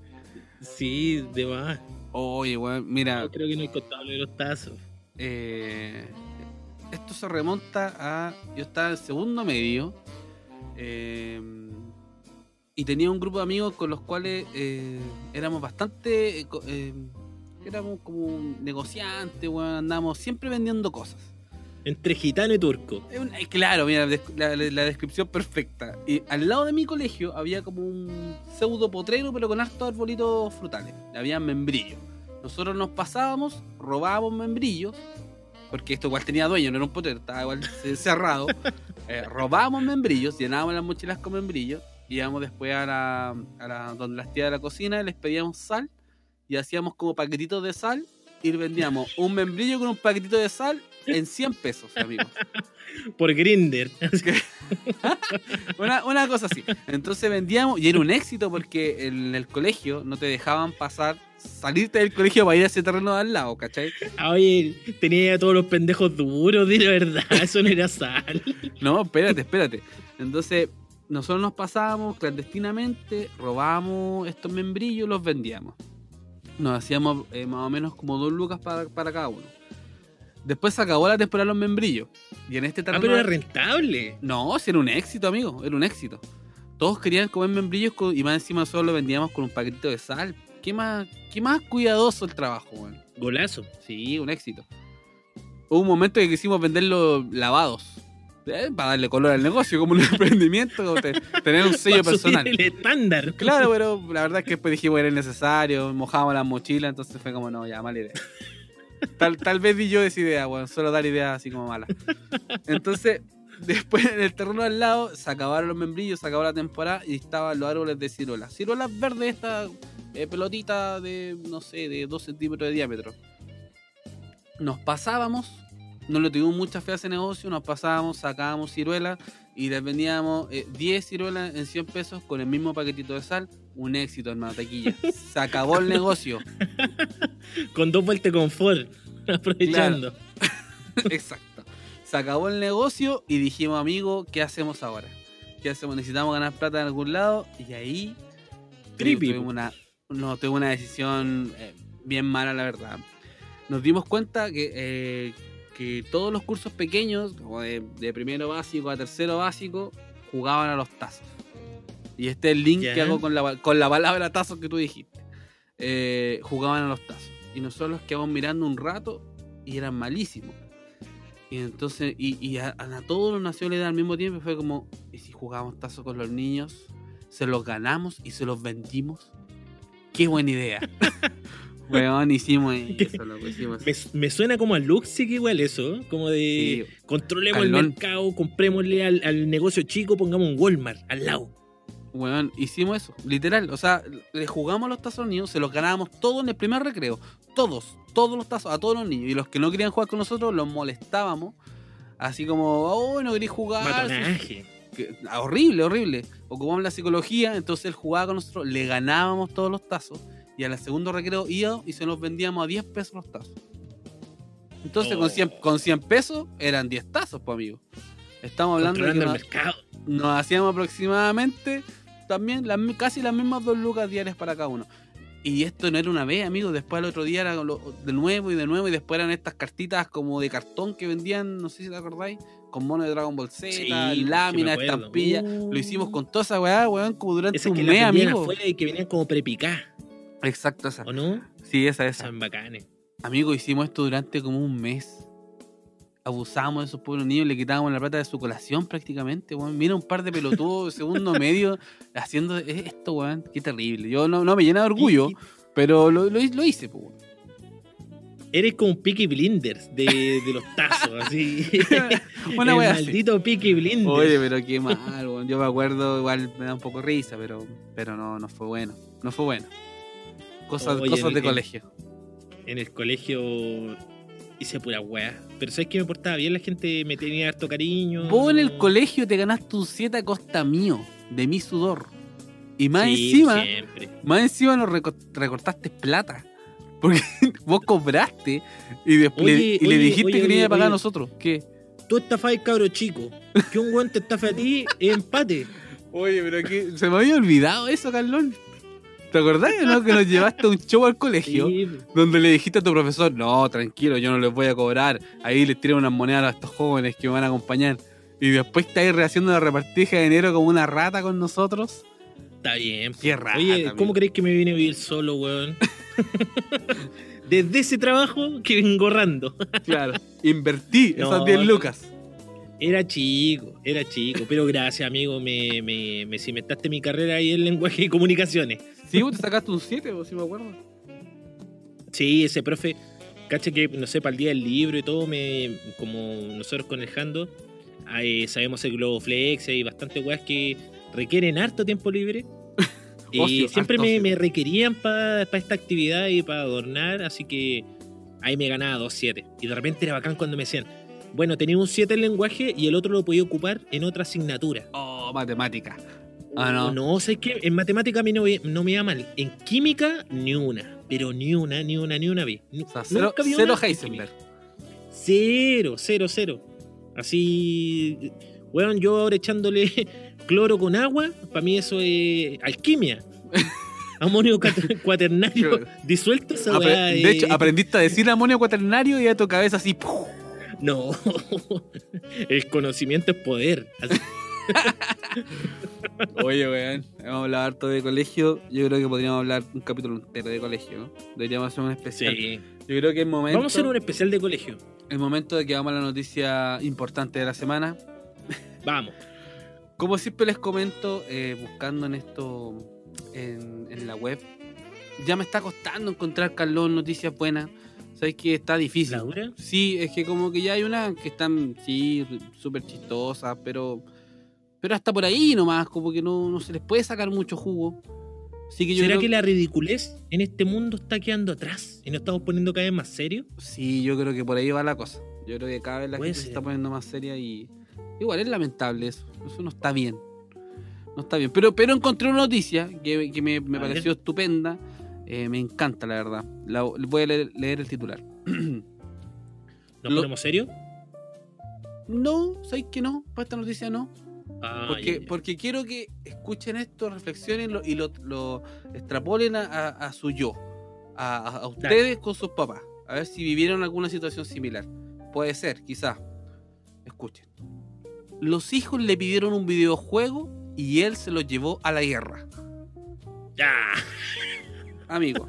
Sí, de más. Oye, weón, mira. No, creo que no hay contado lo de los tazos. eh, esto se remonta a. Yo estaba en segundo medio. eh, y tenía un grupo de amigos con los cuales eh, éramos bastante. éramos como negociantes, weón. Andábamos siempre vendiendo cosas. Entre gitano y turco. Eh, Claro, mira, la, descripción perfecta. Y al lado de mi colegio había como un pseudo potrero, pero con hartos arbolitos frutales. Había membrillos. Nosotros nos pasábamos, robábamos membrillos, porque esto igual tenía dueño, no era un potrero, estaba igual ce- cerrado. Eh, robábamos membrillos, llenábamos las mochilas con membrillos, íbamos después a la, a la- donde las tías de la cocina, les pedíamos sal y hacíamos como paquetitos de sal y vendíamos un membrillo con un paquetito de sal en 100 pesos, amigo. Por Grinder. Una, una cosa así. Entonces vendíamos y era un éxito porque en el colegio no te dejaban pasar, salirte del colegio para ir a ese terreno de al lado, ¿cachai? Ah, Oye, tenía a todos los pendejos duros, de verdad. Eso no era sal. No, espérate, espérate. Entonces, nosotros nos pasábamos clandestinamente, robábamos estos membrillos y los vendíamos. Nos hacíamos eh, más o menos como dos lucas para, para cada uno. Después se acabó la temporada de los membrillos. Y en este Ah, pero era rentable. No, si era un éxito, amigo. Era un éxito. Todos querían comer membrillos con- y más encima nosotros lo vendíamos con un paquetito de sal. ¿Qué más, qué más cuidadoso el trabajo, weón? Golazo. Sí, un éxito. Hubo un momento que quisimos venderlos lavados. eh, Para darle color al negocio, como un emprendimiento, como te- tener un sello Para personal. el estándar. Claro, pero la verdad es que después dijimos era innecesario, mojábamos las mochilas, entonces fue como, no, ya, mala idea. Tal, tal vez di yo esa idea, weón, solo dar ideas así como malas. Entonces, después en el terreno al lado, se acabaron los membrillos, se acabó la temporada y estaban los árboles de ciruelas. Ciruelas verdes, esta eh, pelotita de, no sé, de 2 centímetros de diámetro. Nos pasábamos, no le tuvimos mucha fe a ese negocio, nos pasábamos, sacábamos ciruelas y les vendíamos eh, 10 ciruelas en 100 pesos con el mismo paquetito de sal. Un éxito, hermano, taquilla. Se acabó el negocio. Con dos vueltas de confort. Aprovechando. Exacto. Se acabó el negocio y dijimos, amigo, ¿qué hacemos ahora? ¿Qué hacemos? Necesitamos ganar plata en algún lado y ahí Creepy, tuvimos una, no, tuvimos una decisión eh, bien mala, la verdad. Nos dimos cuenta que, eh, que todos los cursos pequeños, como de, de primero básico a tercero básico, jugaban a los tazos. Y este es el link que hago con la, con la palabra tazos que tú dijiste. Eh, jugaban a los tazos. Y nosotros los quedamos mirando un rato y eran malísimos. Y entonces, y, y a, a todos la idea al mismo tiempo. y Fue como, ¿y si jugamos tazos con los niños? Se los ganamos y se los vendimos. Qué buena idea. Weón, hicimos eso, loco, hicimos Me, me suena como a Luxic igual eso. Como de Sí. controlemos Calón. el mercado, comprémosle al, al negocio chico, pongamos un Walmart al lado. Weón, hicimos eso, literal. O sea, le jugamos los tazos a los niños, se los ganábamos todos en el primer recreo. Todos, todos los tazos, a todos los niños. Y los que no querían jugar con nosotros, los molestábamos. Así como, oh, no queréis jugar. Que- ah, horrible, horrible. Ocupamos la psicología, entonces él jugaba con nosotros, le ganábamos todos los tazos. Y al segundo recreo iba y se los vendíamos a 10 pesos los tazos. Entonces Oh. con, 100, con 100 pesos eran 10 tazos, pues amigo. Estamos hablando de que el nos, mercado. nos hacíamos aproximadamente también las casi las mismas dos lucas diarias para cada uno. Y esto no era una vez, amigo. Después al otro día era lo- de nuevo y de nuevo. Y después eran estas cartitas como de cartón que vendían, no sé si te acordáis, con mono de Dragon Ball Z, Sí, lámina, sí me acuerdo. estampilla. Uh. Lo hicimos con toda esa weá, weón, como durante Esas un que mes, las vendían amigo. afuera y que venían como prepicadas, Exacto, esa. ¿o no? Sí, esa, esa. Son bacanes. Amigo, hicimos esto durante como un mes. Abusábamos de esos pobres niños, le quitábamos la plata de su colación prácticamente, weón. Mira un par de pelotudos segundo medio haciendo esto, weón. Qué terrible. Yo no, no me llena de orgullo, pero lo, lo, lo hice, pues, weón. Eres como un Peaky Blinders de, de los tazos, así. Una el así. maldito Peaky Blinders. Oye, pero qué mal, weón. Yo me acuerdo, igual me da un poco risa, pero, pero no, no fue bueno. No fue bueno. Cosas, Oye, cosas de el- colegio. En el colegio hice pura wea. Pero sabes que me portaba bien, la gente me tenía harto cariño. Vos en el colegio te ganaste un 7 a costa mío, de mi sudor. Y más Sí, encima, Siempre. más encima nos reco- recortaste plata. Porque vos cobraste y, después Oye, y le dijiste oye, que iba a pagar a nosotros. ¿Qué? Tú estafás cabro chico. Que un weón te estafe a ti es empate. Oye, pero que se me había olvidado eso, Carlón. ¿Te acordás no? Que nos llevaste a un show al colegio Sí, donde le dijiste a tu profesor, no, tranquilo, yo no les voy a cobrar. Ahí les tiré unas monedas a estos jóvenes que me van a acompañar. Y después estáis rehaciendo la repartija de enero como una rata con nosotros. Está bien. Qué po. rata, Oye. ¿cómo crees que me vine a vivir solo, weón? Desde ese trabajo que vengo ahorrando. Claro. Invertí No, esas 10 no. lucas. Era chico, era chico. Pero gracias, amigo, me, me, me cimentaste mi carrera ahí en lenguaje y comunicaciones. Sí, vos te sacaste un 7, vos sí me acuerdo. Sí, ese profe, cacha que, no sé, para el día del libro y todo, me, como nosotros con el Jando, sabemos el Globoflex y bastantes weas que requieren harto tiempo libre. y Ocio, siempre me, requerían para esta actividad y para adornar, así que ahí me ganaba 2-7. Y de repente era bacán cuando me decían, bueno, tenía un 7 en lenguaje y el otro lo podía ocupar en otra asignatura. Oh, matemática. Ah, no. No, ¿sabes qué? En matemática a mí no, me- no me iba mal. En química, ni una. Pero ni una, ni una, ni una vi. O sea, cero, nunca vi cero una en Heisenberg. Cero, cero, cero. Así, weón, yo ahora echándole cloro con agua, para mí eso es alquimia. Amonio cuaternario disuelto, esa Apre- weá de hecho, aprendiste a decir amonio cuaternario y a tu cabeza así. ¡puf! No, el conocimiento es poder. Así- Oye, weón, hemos hablado harto de colegio. Yo creo que podríamos hablar un capítulo entero de colegio. ¿no? Deberíamos hacer un especial. Sí. Yo creo que es momento, Vamos a hacer un especial de colegio. el momento de que vamos a la noticia importante de la semana. Vamos. Como siempre les comento, eh, buscando en esto en, en la web, ya me está costando encontrar, Carlos, noticias buenas. Sabes que está difícil. ¿La dura? Sí, es que como que ya hay unas que están, sí, súper chistosas, pero pero hasta por ahí nomás, como que no, no se les puede sacar mucho jugo. Así que yo ¿Será creo, que la ridiculez en este mundo está quedando atrás y nos estamos poniendo cada vez más serios? Sí, yo creo que por ahí va la cosa. Yo creo que cada vez la gente se está poniendo más seria y igual es lamentable eso. Eso no está bien. No está bien. Pero, pero encontré una noticia que, que me, me A ver. pareció estupenda. Eh, me encanta, la verdad. La- voy a leer, leer el titular. ¿Nos Lo- ponemos serios? no, ¿sabes que no? Para esta noticia no. Ah, Porque, ya, ya. porque quiero que escuchen esto, reflexionen lo- y lo, lo extrapolen a, a- a su yo, a, a- a ustedes con sus papás, a ver si vivieron alguna situación similar. Puede ser, quizás. Escuchen. Los hijos le pidieron un videojuego y él se lo llevó a la guerra. Ya. Amigo,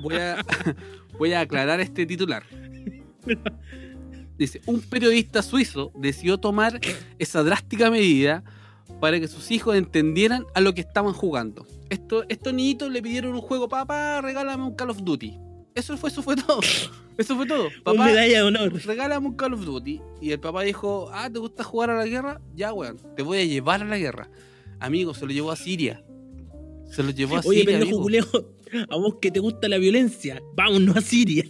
voy a, voy a aclarar este titular. Dice, un periodista suizo decidió tomar esa drástica medida para que sus hijos entendieran a lo que estaban jugando. Esto, estos niñitos le pidieron un juego, papá, regálame un Call of Duty. Eso fue, eso fue todo. Eso fue todo. Papá, medalla de honor. regálame un Call of Duty. Y el papá dijo, ah, ¿te gusta jugar a la guerra? Ya, weón, te voy a llevar a la guerra. Amigo, se lo llevó a Siria. Se lo llevó a Oye, Siria. pendejo amigo. culeo, a vos que te gusta la violencia, vámonos a Siria.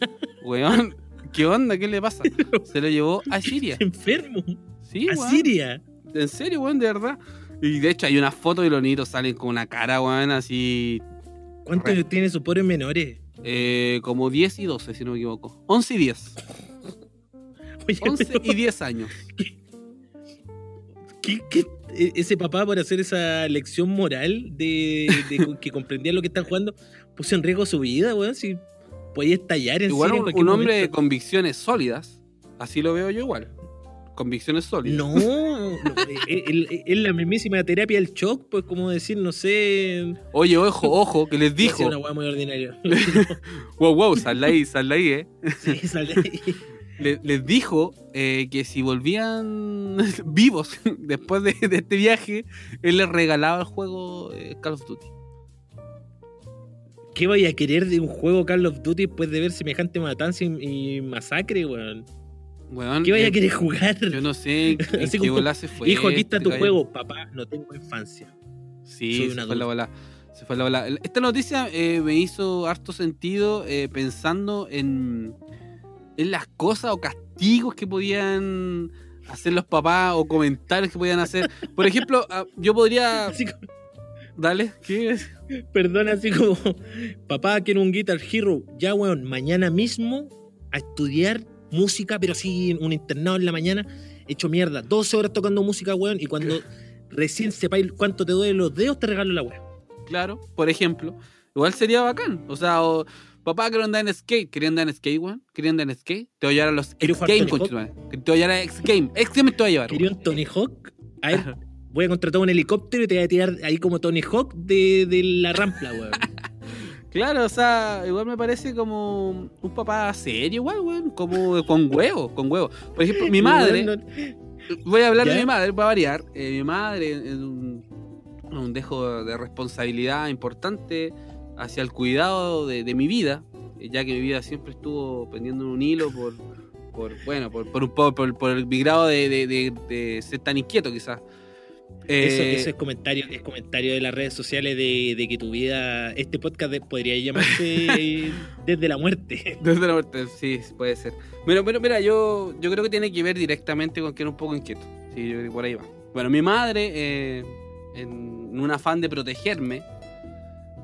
Weón, ¿qué onda? ¿Qué le pasa? Se lo llevó a Siria. Enfermo. Sí, a weón. Siria. En serio, weón, de verdad. Y de hecho hay una foto y los niños salen con una cara, weón, así ¿Cuántos Re- tienen sus pobres menores? eh, como 10 y 12, si no me equivoco. 11 y 10. Oye, 11 pero, y 10 años. ¿qué- qué- e- ese papá por hacer esa lección moral de, de que comprendía lo que están jugando, puso en riesgo su vida, weón. Si podía estallar en Igual Siria en un, un hombre de convicciones sólidas. Así lo veo yo igual. Convicciones sólidas. No, no, es, es- es la mismísima terapia del shock, pues como decir, no sé. Oye, ojo, ojo, que les Dijo. una muy ordinaria. Wow, wow, sal de ahí, sal de ahí, eh. sí, sal de ahí. Le- les dijo eh, que si volvían vivos después de, de este viaje, él les regalaba el juego eh, Call of Duty. ¿Qué vaya a querer de un juego Call of Duty después de ver semejante matanza y, y masacre, weón? Weón, ¿Qué vaya eh, a querer jugar? Yo no sé Así qué como, se fue. Hijo, aquí está este tu gallo. juego. Papá, no tengo infancia. Sí, Soy se fue la bola. Se fue la bola. Esta noticia eh, me hizo harto sentido eh, pensando en, en las cosas o castigos que podían hacer los papás o comentarios que podían hacer. Por ejemplo, ah, yo podría. Así como, Dale, ¿qué es? perdón, así como, papá, quiero un Guitar Hero. Ya, weón, mañana mismo a estudiar música, pero sí, un internado en la mañana, hecho mierda. 12 horas tocando música, weón, y cuando recién sepáis cuánto te duelen los dedos, te regalo la weón. Claro, por ejemplo. Igual sería bacán. O sea, o, papá, quiero andar en skate. ¿Quería andar en skate, weón? ¿Quería andar en skate? Te voy a llevar a los X ¿Quería jugar Games, Tony Hawk? conchetumare. Te voy a llevar a X Games. X Games te voy a llevar. Quería un Tony Hawk. A ver, voy a contratar un helicóptero y te voy a tirar ahí como Tony Hawk de, de la rampla, weón. Claro, o sea, igual me parece como un papá serio, igual, weón. Como con huevo, con huevo. Por ejemplo, mi madre, no- voy a hablar ¿Ya? de mi madre para variar. Eh, mi madre es un, un dejo de responsabilidad importante hacia el cuidado de, de mi vida, ya que mi vida siempre estuvo pendiendo en un hilo por, por bueno, por, por, un po- por, por mi grado de, de- de- de ser tan inquieto quizás. Eso, Eh, eso es comentario, es comentario de las redes sociales de, de que tu vida, este podcast podría llamarse desde la muerte. Desde la muerte, sí, puede ser. Pero, pero mira, yo, yo creo que tiene que ver directamente con que era un poco inquieto. Sí, yo creo que por ahí va. Bueno, mi madre, eh, en un afán de protegerme,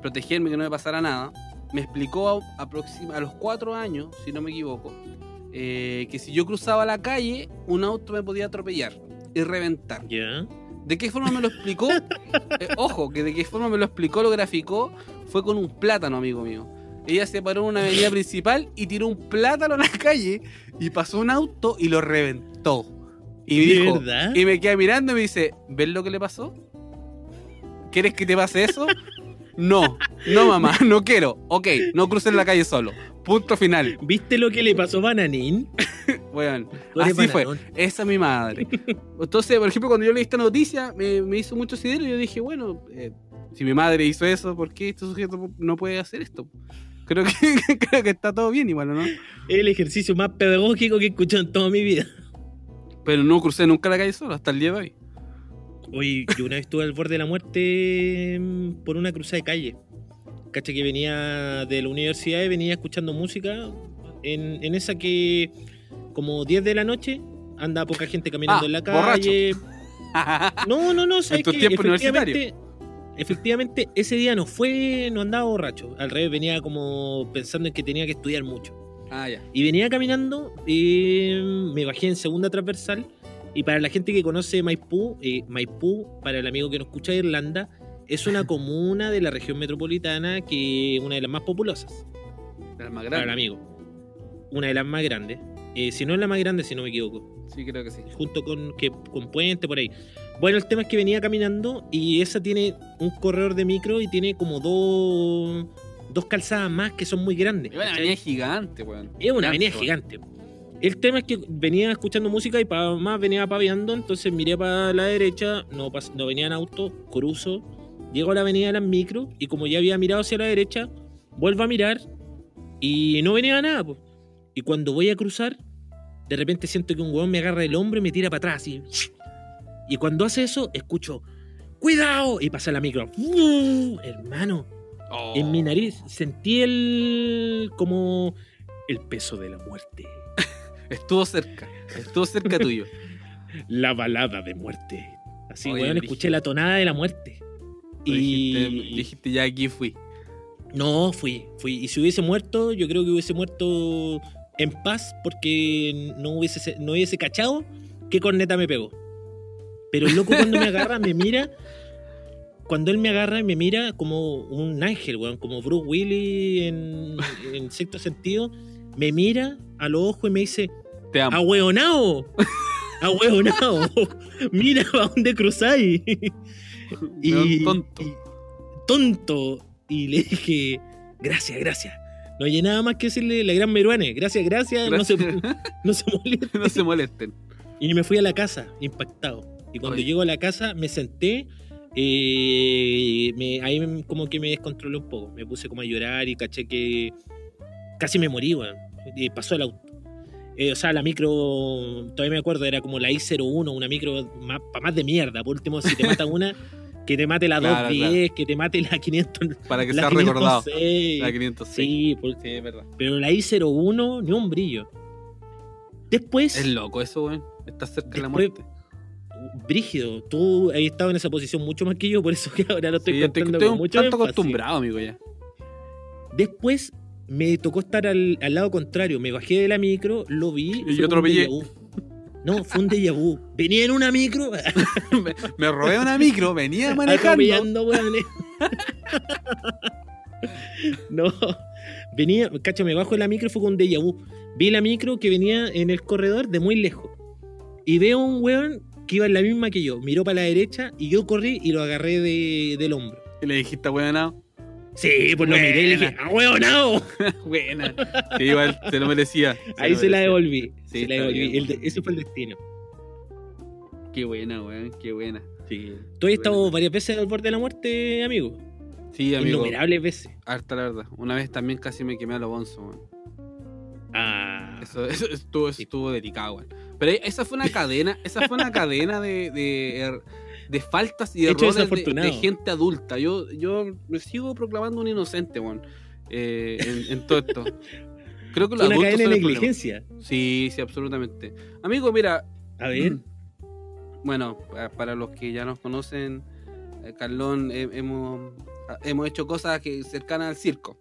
protegerme que no me pasara nada, me explicó a, a los cuatro años, si no me equivoco, eh, que si yo cruzaba la calle, un auto me podía atropellar y reventar. ¿Ya? ¿De qué forma me lo explicó? Eh, ojo, que de qué forma me lo explicó, lo graficó, fue con un plátano, amigo mío. Ella se paró en una avenida principal y tiró un plátano a la calle y pasó un auto y lo reventó. Y ¿De dijo, verdad? y me queda mirando y me dice, ¿ves lo que le pasó? ¿Quieres que te pase eso? No, no mamá, no quiero. Ok, no cruces la calle solo. Punto final. ¿Viste lo que le pasó a Bananín? Bueno, así fue. Esa es mi madre. Entonces, por ejemplo, cuando yo leí esta noticia, me, me hizo mucho sidero y yo dije, bueno, eh, si mi madre hizo eso, ¿por qué este sujeto no puede hacer esto? Creo que, creo que está todo bien igual, ¿o ¿no? Es el ejercicio más pedagógico que he escuchado en toda mi vida. Pero no crucé nunca la calle solo, hasta el día de hoy. Hoy yo una vez estuve al borde de la muerte mm, por una cruzada de calle. Cacha que venía de la universidad y venía escuchando música en, en esa que como 10 de la noche anda poca gente caminando Ah, en la borracho. calle. No, no, no, ¿sabes En tu qué? tiempo efectivamente, efectivamente ese día no fue, no andaba borracho. Al revés, venía como pensando en que tenía que estudiar mucho. ah, ya. Y venía caminando, eh, me bajé en segunda transversal. Y para la gente que conoce Maipú, eh, Maipú, para el amigo que nos escucha de Irlanda, es una comuna de la región metropolitana que es una de las más populosas. Era más Para el grande. amigo. Una de las más grandes. Eh, si no es la más grande, si no me equivoco. Sí, creo que sí. Junto con, que, con Puente, por ahí. Bueno, el tema es que venía caminando y esa tiene un corredor de micro y tiene como dos, dos calzadas más que son muy grandes. Es una avenida gigante, weón. Es una avenida gigante. El tema es que venía escuchando música y para más venía paviando, entonces miré para la derecha, no, pas- no venían autos, cruzo, llego a la avenida de las micro y como ya había mirado hacia la derecha, vuelvo a mirar y no venía nada. po. Y cuando voy a cruzar, de repente siento que un huevón me agarra el hombro y me tira para atrás. así. Y cuando hace eso, escucho, ¡cuidado! Y pasa la micro. Hermano, Oh. en mi nariz sentí el. como. el peso de la muerte. Estuvo cerca. Estuvo cerca tuyo. La balada de muerte. Así, Oye, weón, escuché la tonada de la muerte. Y. Dijiste, dijiste, ya aquí fui. No, fui, fui. Y si hubiese muerto, yo creo que hubiese muerto en paz porque no hubiese, no hubiese cachado qué corneta me pegó. Pero el loco cuando me agarra, me mira. Cuando él me agarra y me mira como un ángel, weón, como Bruce Willis en, en sexto sentido, me mira a los ojos y me dice, Te amo. ¡Ahueonao! ¡Ahueonao! Mira a dónde cruzáis. Weón tonto. y- tonto. Y le dije, gracias, gracias. No hay nada más que decirle la gran Meruane. Gracias, gracias. No, se, no se moleste. no se molesten. Y me fui a la casa, impactado. Y cuando Oye. llego a la casa, me senté. eh, me- ahí como que me descontrolé un poco. Me puse como a llorar y caché que casi me morí, weón. Y pasó el auto. Eh, o sea, la micro, todavía me acuerdo, era como la I-01, una micro más, más de mierda. Por último, si te mata una, que te mate la Claro, 210, que te mate la 500. Para que sea recordado. 506. La 506. Sí, Sí, es verdad. pero la I-01, ni un brillo. Después. Es loco eso, weón. Estás cerca de la muerte. Brígido, tú has estado en esa posición mucho más que yo, por eso que ahora lo estoy Sí, contando con mucho tanto énfasis. acostumbrado, amigo, ya. Después me tocó estar al, al lado contrario, me bajé de la micro, lo vi. fue yo atropellé. déjà vu. No, fue un déjà vu. Venía en una micro me, me robé una micro, venía manejando. weones. no, venía, cacho, me bajo de la micro y fue con un déjà vu. Vi la micro que venía en el corredor de muy lejos. Y veo un weón que iba en la misma que yo. Miró para la derecha y yo corrí y lo agarré de- del hombro. Y le dijiste, weón, Sí, pues lo miré y le dije, ¡ah, weonao! buena. Sí, igual, te lo merecía. Ahí lo se la devolví. Sí, se la está devolví. bien. El de- ese fue el destino. Qué buena, weón, qué buena. Sí. Tú has estado varias veces al borde de la muerte, amigo. Sí, amigo. Innumerables veces. Harta la verdad. Una vez también casi me quemé a los bonzos, weón. Ah. Eso, eso estuvo, eso estuvo delicado, weón. Pero esa fue una cadena, esa fue una cadena de, de, er- de faltas y de errores de, gente adulta. Yo, yo me sigo proclamando un inocente, weón, eh, en, en todo esto. Creo que los Una adultos cadena de negligencia. Sí, sí, absolutamente. Amigo, mira, A ver. bueno, pa- para los que ya nos conocen, eh, Carlón, he- hemos, hemos hecho cosas que cercanas al circo.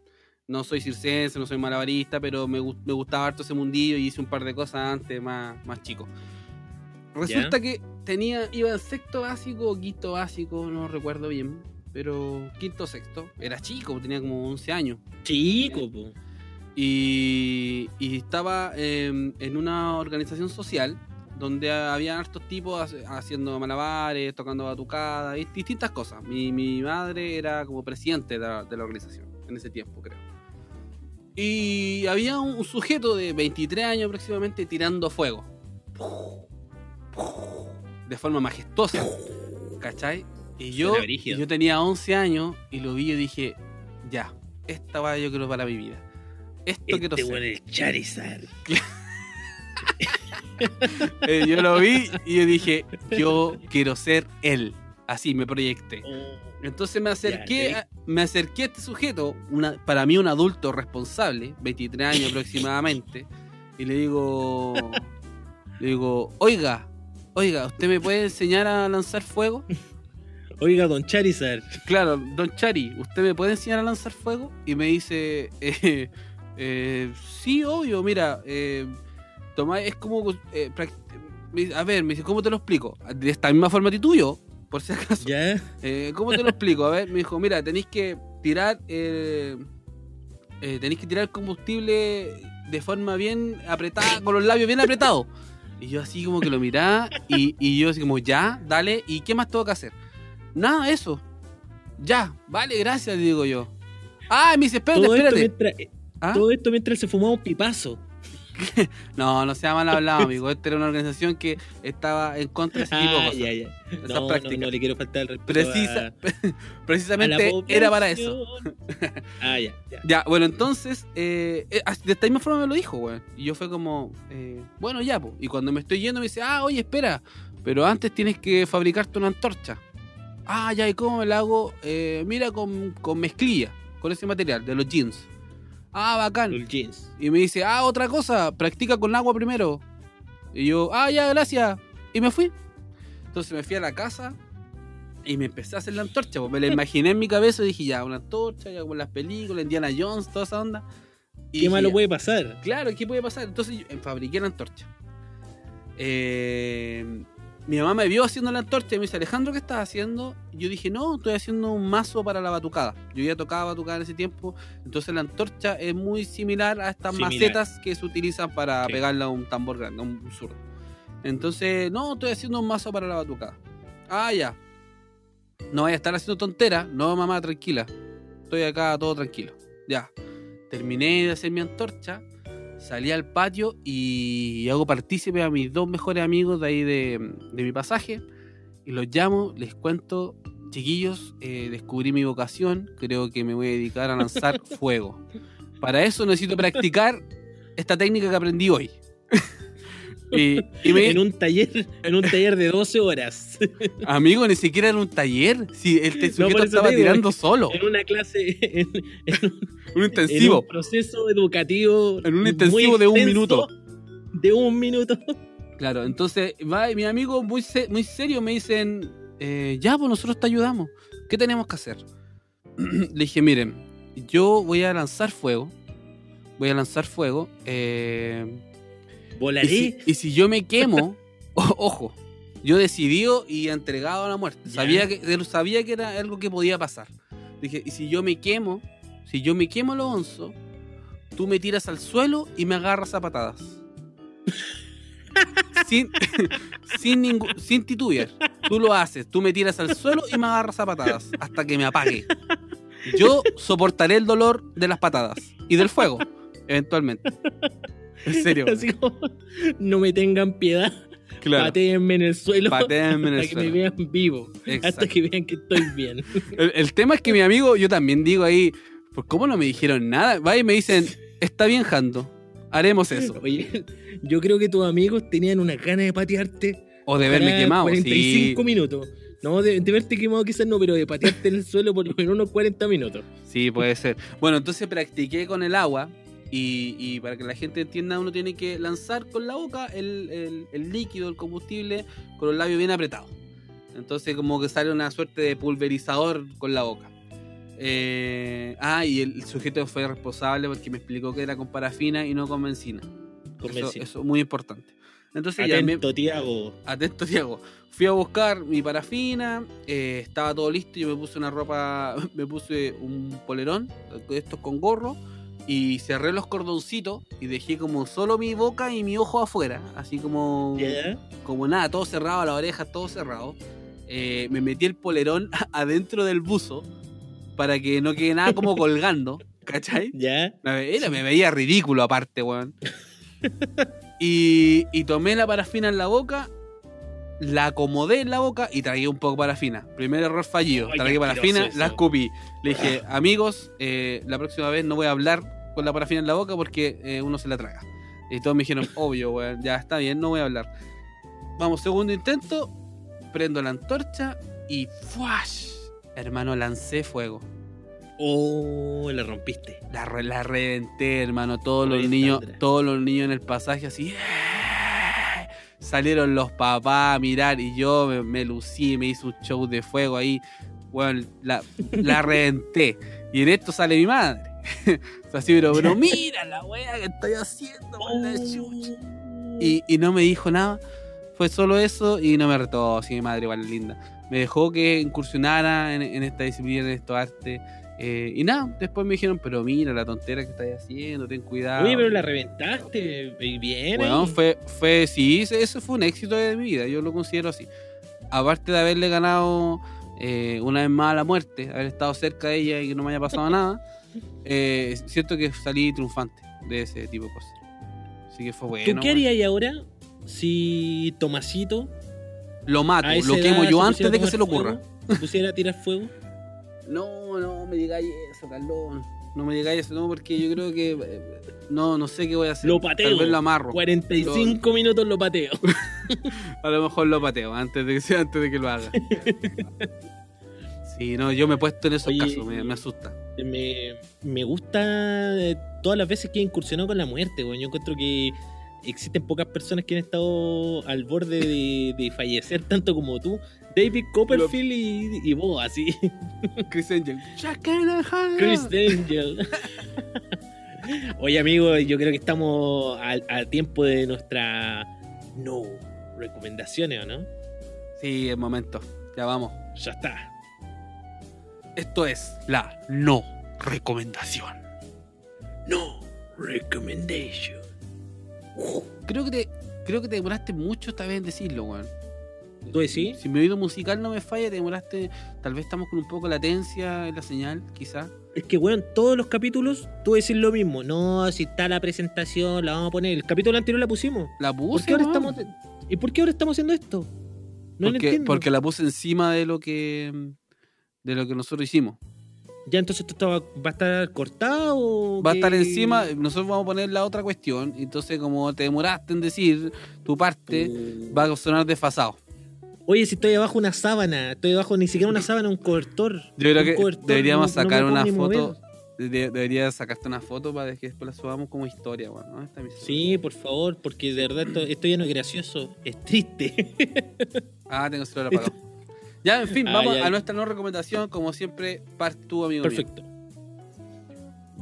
No soy circense, no soy malabarista, pero me, me gustaba harto ese mundillo y hice un par de cosas antes más, más chico. Resulta que tenía, iba en sexto básico o quinto básico, no recuerdo bien, pero quinto o sexto. Era chico, tenía como 11 años. Chico, po. Y, y estaba em, en una organización social donde había hartos tipos haciendo malabares, tocando batucadas distintas cosas. Mi, mi madre era como presidente de la, de la organización en ese tiempo, creo. Y había un, un sujeto de 23 años aproximadamente tirando fuego. De forma majestuosa. ¿Cachai? Y yo, y yo tenía 11 años y lo vi y dije, ya, esta va yo creo para mi vida. Esto quiero Este ser. bueno es Charizard. Eh, yo lo vi y yo dije, yo quiero ser él. Así me proyecté. Entonces me acerqué, a, me acerqué a este sujeto, una, para mí un adulto responsable, 23 años aproximadamente, y le digo, le digo, oiga, oiga, ¿usted me puede enseñar a lanzar fuego? Oiga, don Charizard. Claro, don Chari, ¿usted me puede enseñar a lanzar fuego? Y me dice, eh, eh, sí, obvio, mira, eh, toma, es como, eh, a ver, me dice, ¿cómo te lo explico? De esta misma forma que tuyo, por si acaso. ¿Ya? Eh, ¿Cómo te lo explico? A ver, me dijo, mira, tenéis que tirar eh, tenéis que tirar el combustible de forma bien apretada, con los labios bien apretados. Y yo así como que lo miraba y, y yo así como, ya, dale, ¿y qué más tengo que hacer? Nada, eso. Ya, vale, gracias, digo yo. Ah, me dice, espérate, Todo esto, espérate. mientras, ¿Ah? todo esto mientras se fumaba un pipazo. No, no sea mal hablado, amigo. Esta era una organización que estaba en contra de ese tipo de Ah, cosas. ya, ya. Esas No, no, prácticas. no le quiero faltar el respeto Precisa, a- a la precisamente era para eso. ah, ya, ya. Ya, bueno, entonces, eh, eh, de esta misma forma me lo dijo, weón. Y yo fue como, eh, bueno, ya, pues. Y cuando me estoy yendo me dice, ah, oye, espera, pero antes tienes que fabricarte una antorcha. Ah, ya, ¿y cómo me la hago? Eh, mira, con, con mezclilla, con ese material, de los jeans. Ah, bacán. Los jeans. Y me dice, ah, otra cosa, practica con agua primero. Y yo, ah, ya, gracias. Y me fui. Entonces me fui a la casa y me empecé a hacer la antorcha. Pues me la imaginé en mi cabeza y dije, ya, una antorcha, ya como en las películas, Indiana Jones, toda esa onda. Y ¿Qué dije, malo puede pasar? Claro, ¿qué puede pasar? Entonces yo eh, fabriqué la antorcha. Eh, mi mamá me vio haciendo la antorcha y me dice, Alejandro, ¿qué estás haciendo? Y yo dije, no, estoy haciendo un mazo para la batucada. Yo ya tocaba batucada en ese tiempo, entonces la antorcha es muy similar a estas Similar. macetas que se utilizan para Sí. pegarla a un tambor grande, a un zurdo. Entonces, no, estoy haciendo un mazo para la batucada. Ah, ya. No vaya a estar haciendo tonteras. No, mamá, tranquila. Estoy acá todo tranquilo. Ya. Terminé de hacer mi antorcha. Salí al patio y hago partícipe a mis dos mejores amigos de ahí de, de mi pasaje. Y los llamo, les cuento, chiquillos, eh, descubrí mi vocación. Creo que me voy a dedicar a lanzar fuego. Para eso necesito practicar esta técnica que aprendí hoy. y, y me, En un taller, en un taller de 12 horas. Amigo, ni siquiera era un taller. Si el No, sujeto estaba digo, tirando solo. en una clase, en, en un, Un en intensivo. un proceso educativo. En un intensivo de un minuto. De un minuto. Claro, entonces va y mi amigo muy, se- muy serio me dicen, eh, ya, pues nosotros te ayudamos. ¿Qué tenemos que hacer? Le dije, miren, yo voy a lanzar fuego. Voy a lanzar fuego. eh, y, si, y si yo me quemo, o- ojo, yo decidido y entregado a la muerte. Ya. Sabía que, sabía que era algo que podía pasar. Dije, y si yo me quemo, si yo me quemo, Alonso, tú me tiras al suelo y me agarras a patadas. sin, sin, sin titubear. Tú lo haces, tú me tiras al suelo y me agarras a patadas hasta que me apague. Yo soportaré el dolor de las patadas y del fuego, eventualmente. En serio. Así como, no me tengan piedad. Claro. Patéenme en el suelo. Patéenme en el hasta que me vean vivo. Exacto. Hasta que vean que estoy bien. El, el tema es que mi amigo, yo también digo ahí, pues ¿cómo no me dijeron nada? Va y me dicen, está bien, Jando, haremos eso. Oye, yo creo que tus amigos tenían una gana de patearte. O de verme quemado. 45 Sí, minutos. No, de, de verte quemado quizás no, pero de patearte en el suelo por lo menos unos 40 minutos. Sí, puede ser. Bueno, entonces practiqué con el agua y, y para que la gente entienda, uno tiene que lanzar con la boca el, el- el líquido, el combustible, con los labios bien apretados. Entonces como que sale una suerte de pulverizador con la boca. Eh, ah, y el sujeto fue responsable porque me explicó que era con parafina y no con benzina. Con Eso, benzina. eso es muy importante. Entonces ya me, Atento, Tiago. Atento, Diego. Fui a buscar mi parafina, eh, estaba todo listo. Yo me puse una ropa, me puse un polerón, de estos con gorro, y cerré los cordoncitos y dejé como solo mi boca y mi ojo afuera, así como, ¿Ya? como nada, todo cerrado, las orejas, todo cerrado. Eh, me metí el polerón adentro del buzo para que no quede nada como colgando, ¿cachai? ¿Ya? Me, ve- me veía ridículo aparte, weón. Y, y tomé la parafina en la boca, la acomodé en la boca y tragué un poco de parafina. Primer error fallido. Ay, tragué parafina, la escupí. Le dije, amigos, eh, la próxima vez no voy a hablar con la parafina en la boca porque eh, uno se la traga. Y todos me dijeron, obvio, weón, ya está bien, no voy a hablar. Vamos, segundo intento, prendo la antorcha y ¡fuash! Hermano, lancé fuego. Oh, la rompiste. La, re- la reventé, hermano. Todos los niños, todos los niños en el pasaje así. ¡eh! Salieron los papás a mirar y yo me, me lucí, me hice un show de fuego ahí. Bueno, la, la reventé. Y en esto sale mi madre. O sea, pero, pero mira la wea que estoy haciendo con la chucha. Y, y no me dijo nada. Fue solo eso y no me retó. Así mi madre igual linda. Me dejó que incursionara en, en esta disciplina, en estos artes. eh, y nada, después me dijeron, pero mira la tontera que estás haciendo, ten cuidado. Oye, pero la reventaste. y Bien. Bueno, ahí. fue, fue, sí, eso fue un éxito de mi vida, yo lo considero así. Aparte de haberle ganado eh, una vez más a la muerte, haber estado cerca de ella y que no me haya pasado nada, eh, siento que salí triunfante de ese tipo de cosas. Así que fue bueno. ¿Tú qué harías ahora si Tomasito Lo mato, lo quemo yo antes de que se le ocurra. pusiera a tirar fuego? No, no me digáis eso, Carlón. No me digáis eso, no, porque yo creo que. eh, No, no sé qué voy a hacer. Lo pateo. Tal vez lo amarro. 45 minutos lo pateo. A lo mejor lo pateo antes de, que- antes de que lo haga. Sí, no, yo me he puesto en esos Oye, casos, me, me asusta. me, me gusta eh, todas las veces que he incursionado con la muerte, weón. Yo encuentro que existen pocas personas que han estado al borde de, de fallecer tanto como tú. David Copperfield y, y vos, así. Chris Angel. Chris Angel. Oye, amigo, yo creo que estamos al, al tiempo de nuestra no recomendaciones, ¿o no? Sí, el momento. Ya vamos. Ya está. Esto es la no recomendación. No recommendation. Creo que te, creo que te demoraste mucho esta vez en decirlo, weón. ¿Tú decís? Si mi oído musical no me falla, te demoraste. Tal vez estamos con un poco de latencia en la señal, quizá. Es que, weón, todos los capítulos tú decís lo mismo. No, si está la presentación, la vamos a poner. El capítulo anterior la pusimos. La ¿Por puse. qué ahora estamos.? ¿Y por qué ahora estamos haciendo esto? No lo porque, entiendo. porque la puse encima de lo que. De lo que nosotros hicimos. Ya entonces esto va a estar cortado. o Va a estar encima, nosotros vamos a poner la otra cuestión. Entonces, como te demoraste en decir tu parte, Uh. va a sonar desfasado. Oye, si estoy debajo de una sábana, estoy debajo ni siquiera una sábana, un cobertor. Yo creo que cobertor, deberíamos no- sacar una foto. mover. de- debería sacarte una foto para que después la subamos como historia. ¿no? Esta. Sí, por favor, porque de verdad esto, esto ya no es gracioso, es triste. Ah, tengo el celular apagado. Ya, en fin, Ah, vamos ya. a nuestra no recomendación. Como siempre, parte tú, amigo. mío. Perfecto.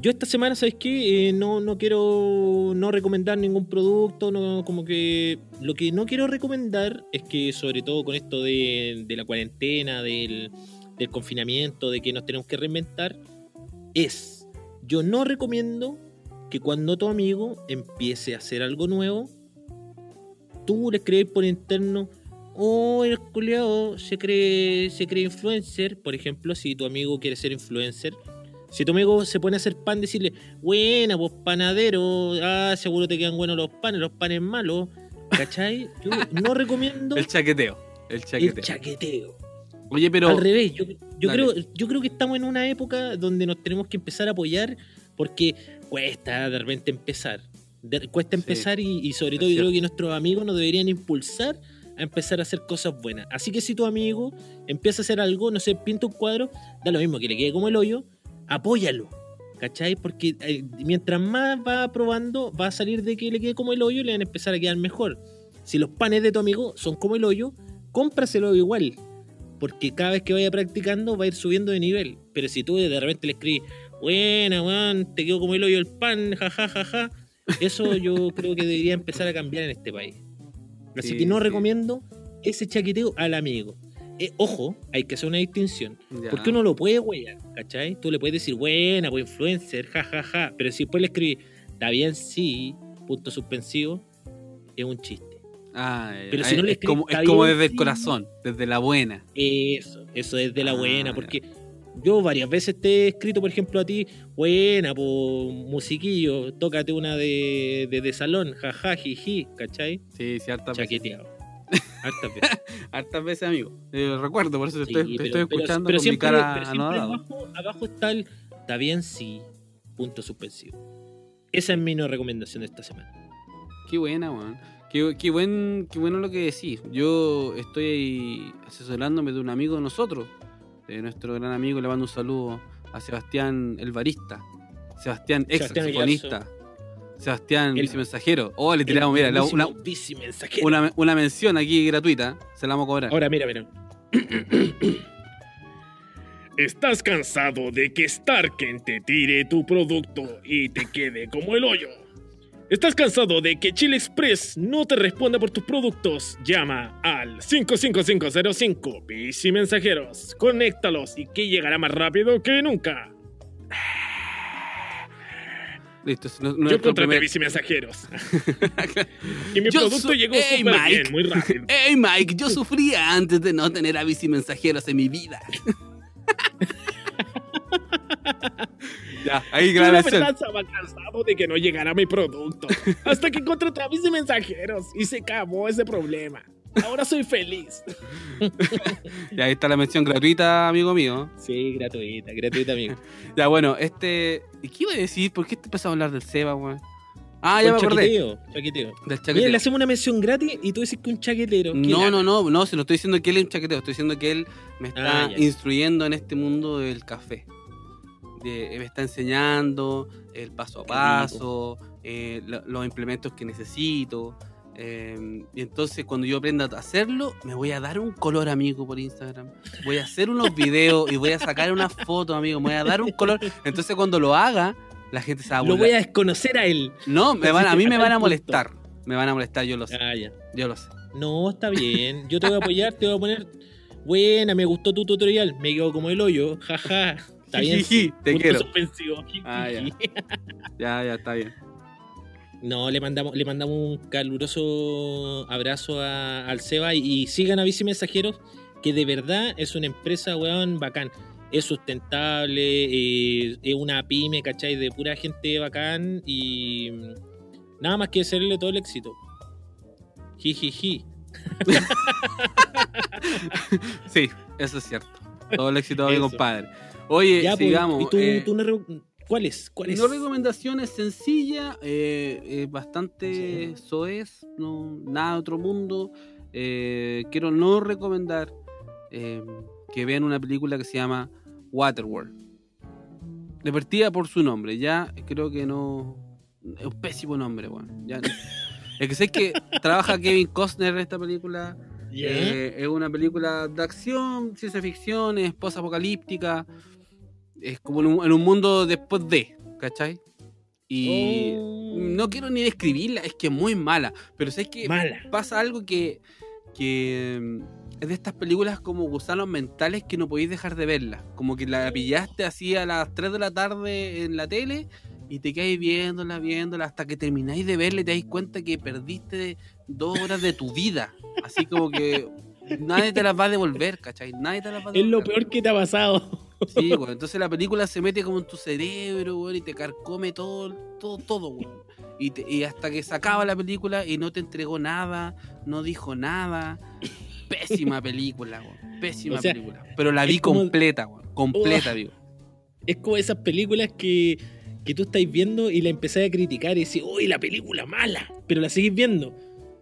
Yo esta semana, ¿sabes qué? Eh, no, no quiero no recomendar ningún producto, no, como que lo que no quiero recomendar es que sobre todo con esto de, de la cuarentena, del, del confinamiento, de que nos tenemos que reinventar, es, yo no recomiendo que cuando tu amigo empiece a hacer algo nuevo, tú le escribes por interno, oh, el culiao se cree, se cree influencer, por ejemplo, si tu amigo quiere ser influencer, si tu amigo se pone a hacer pan, decirle, buena, pues panadero, ah, seguro te quedan buenos los panes, los panes malos, ¿cachai? Yo no recomiendo El chaqueteo. El el chaqueteo. chaqueteo. Oye, pero. Al revés, yo, yo creo, yo creo que estamos en una época donde nos tenemos que empezar a apoyar porque cuesta de repente empezar. De- cuesta Sí, empezar y, y sobre todo yo creo que nuestros amigos nos deberían impulsar a empezar a hacer cosas buenas. Así que si tu amigo empieza a hacer algo, no sé, pinta un cuadro, da lo mismo que le quede como el hoyo, apóyalo. ¿Cachai? Porque eh, mientras más va probando, va a salir de que le quede como el hoyo y le van a empezar a quedar mejor. Si los panes de tu amigo son como el hoyo, cómpraselo igual. Porque cada vez que vaya practicando va a ir subiendo de nivel. Pero si tú de repente le escribes, buena, te quedó como el hoyo el pan, jajajaja. Ja, ja, ja", eso yo creo que debería empezar a cambiar en este país. Así Sí, que no sí. recomiendo ese chaqueteo al amigo. Eh, ojo, hay que hacer una distinción. Ya. Porque uno lo puede huellar, ¿cachai? Tú le puedes decir, buena, pues influencer, jajaja. Pero si después le escribís, está bien, sí, punto suspensivo, es un chiste. Ah, Pero si no le es como, escribes, es como está desde el corazón, desde la buena. Eso, eso es de la Ah, buena, ya. Yo varias veces te he escrito, por ejemplo, a ti, buena, po, musiquillo, tócate una de, de, de salón, jaja, jiji, ¿cachai? Sí, sí, veces. Chaqueteado. Hartas veces. Hartas veces, amigo. Eh, recuerdo, por eso te Sí, estoy, te pero- estoy pero- escuchando pero con siempre, mi cara pero siempre abajo, abajo está el, está bien, sí, punto suspensivo. Esa es mi no recomendación de esta semana. Qué buena, weón. Qué, qué buen, qué bueno lo que decís. Yo estoy asesorándome de un amigo de nosotros, de nuestro gran amigo. Le mando un saludo a Sebastián el barista, Sebastián ex Sebastián saxofonista, Sebastián El- vicemensajero. Oh, le tiramos, mira, la- una, una, una mención aquí gratuita. Se la vamos a cobrar. Ahora, mira, mira. ¿Estás cansado de que Starken te tire tu producto y te quede como el hoyo? ¿Estás cansado de que Chile Express no te responda por tus productos? Llama al 55505 Bici Mensajeros. Conéctalos y que llegará más rápido que nunca. Listo. no- no Yo contraté primer- Bici Mensajeros. y mi Yo producto llegó ¡Ey, súper Mike! bien, muy rápido. Hey Mike, yo sufría antes de no tener a bici mensajeros en mi vida. ya, ahí Yo la verdad estaba cansado de que no llegara mi producto. Hasta que contraté a Bici Mensajeros y se acabó ese problema. Ahora soy feliz. Ya ahí está la mención gratuita, amigo mío. Sí, gratuita, gratuita, amigo. Ya, bueno, este. ¿y ¿Qué iba a decir? ¿Por qué te empezó a hablar del Seba, weón? Ah, ya me acordé. chaqueteo, chaqueteo. Del Mira, chaqueteo. le hacemos una mención gratis y tú dices que un chaquetero. que No, no, no, no, se lo estoy diciendo que él es un chaqueteo, estoy diciendo que él me está Ah, ya. instruyendo en este mundo del café. De- me está enseñando el paso a paso, eh, lo- los implementos que necesito. eh, y entonces cuando yo aprenda a hacerlo, me voy a dar un color, amigo, por Instagram. Voy a hacer unos videos y voy a sacar una foto, amigo. Me voy a dar un color. Entonces cuando lo haga, la gente se va a Lo voy a desconocer a él. No, me van, a mí me van a molestar. Me van a molestar, yo lo sé. Ah, ya. Yo lo sé. No, está bien. Yo te voy a apoyar, te voy a poner. Buena, me gustó tu tutorial. Me quedo como el hoyo. Jaja. Está bien. Sí. te Punto quiero. suspensivo. Ah, ya. Ya, ya, está bien. No, le mandamos, le mandamos un caluroso abrazo a- al Seba y, y sigan a Bici Mensajeros, que de verdad es una empresa, weón, bacán. Es sustentable, eh, es una pyme, ¿cachai? De pura gente bacán y nada más que desearle todo el éxito. Jijiji. Sí, eso es cierto. Todo el éxito de mi compadre. Oye, Ya, pues, sigamos. ¿y tú, eh, tú no ¿Cuál es? ¿Cuál es? No recomendación es sencilla, eh, eh, bastante soez, no, nada de otro mundo. Eh, quiero no recomendar eh, que vean una película que se llama Waterworld. De partida por su nombre, ya creo que no. Es un pésimo nombre, weón. Ya, es que sé que trabaja Kevin Costner en esta película. Ya. Eh, es una película de acción, ciencia ficción, es post-apocalíptica. Es como en un, en un mundo después de, ¿cachai? Y Oh. no quiero ni describirla, es que es muy mala. Pero sé que Mala. pasa algo que, que mm, es de estas películas como gusanos mentales que no podéis dejar de verla. Como que la pillaste así a las 3 de la tarde en la tele y te quedáis viéndola, viéndola, hasta que termináis de verla y te dais cuenta que perdiste dos horas de tu vida. Así como que nadie te las va a devolver, ¿cachai? Nadie te las va a Es devolver. lo peor que te ha pasado. Sí, güey. Entonces la película se mete como en tu cerebro, güey, y te carcome todo, todo, todo, güey. Y, te- y hasta que se acaba la película y no te entregó nada, no dijo nada. Pésima película, güey. Pésima O sea, película. Pero la vi es como- completa, güey. Completa, Ugh. digo. Es como esas películas que, que tú estáis viendo y la empezáis a criticar y decís, uy, la película mala, pero la seguís viendo.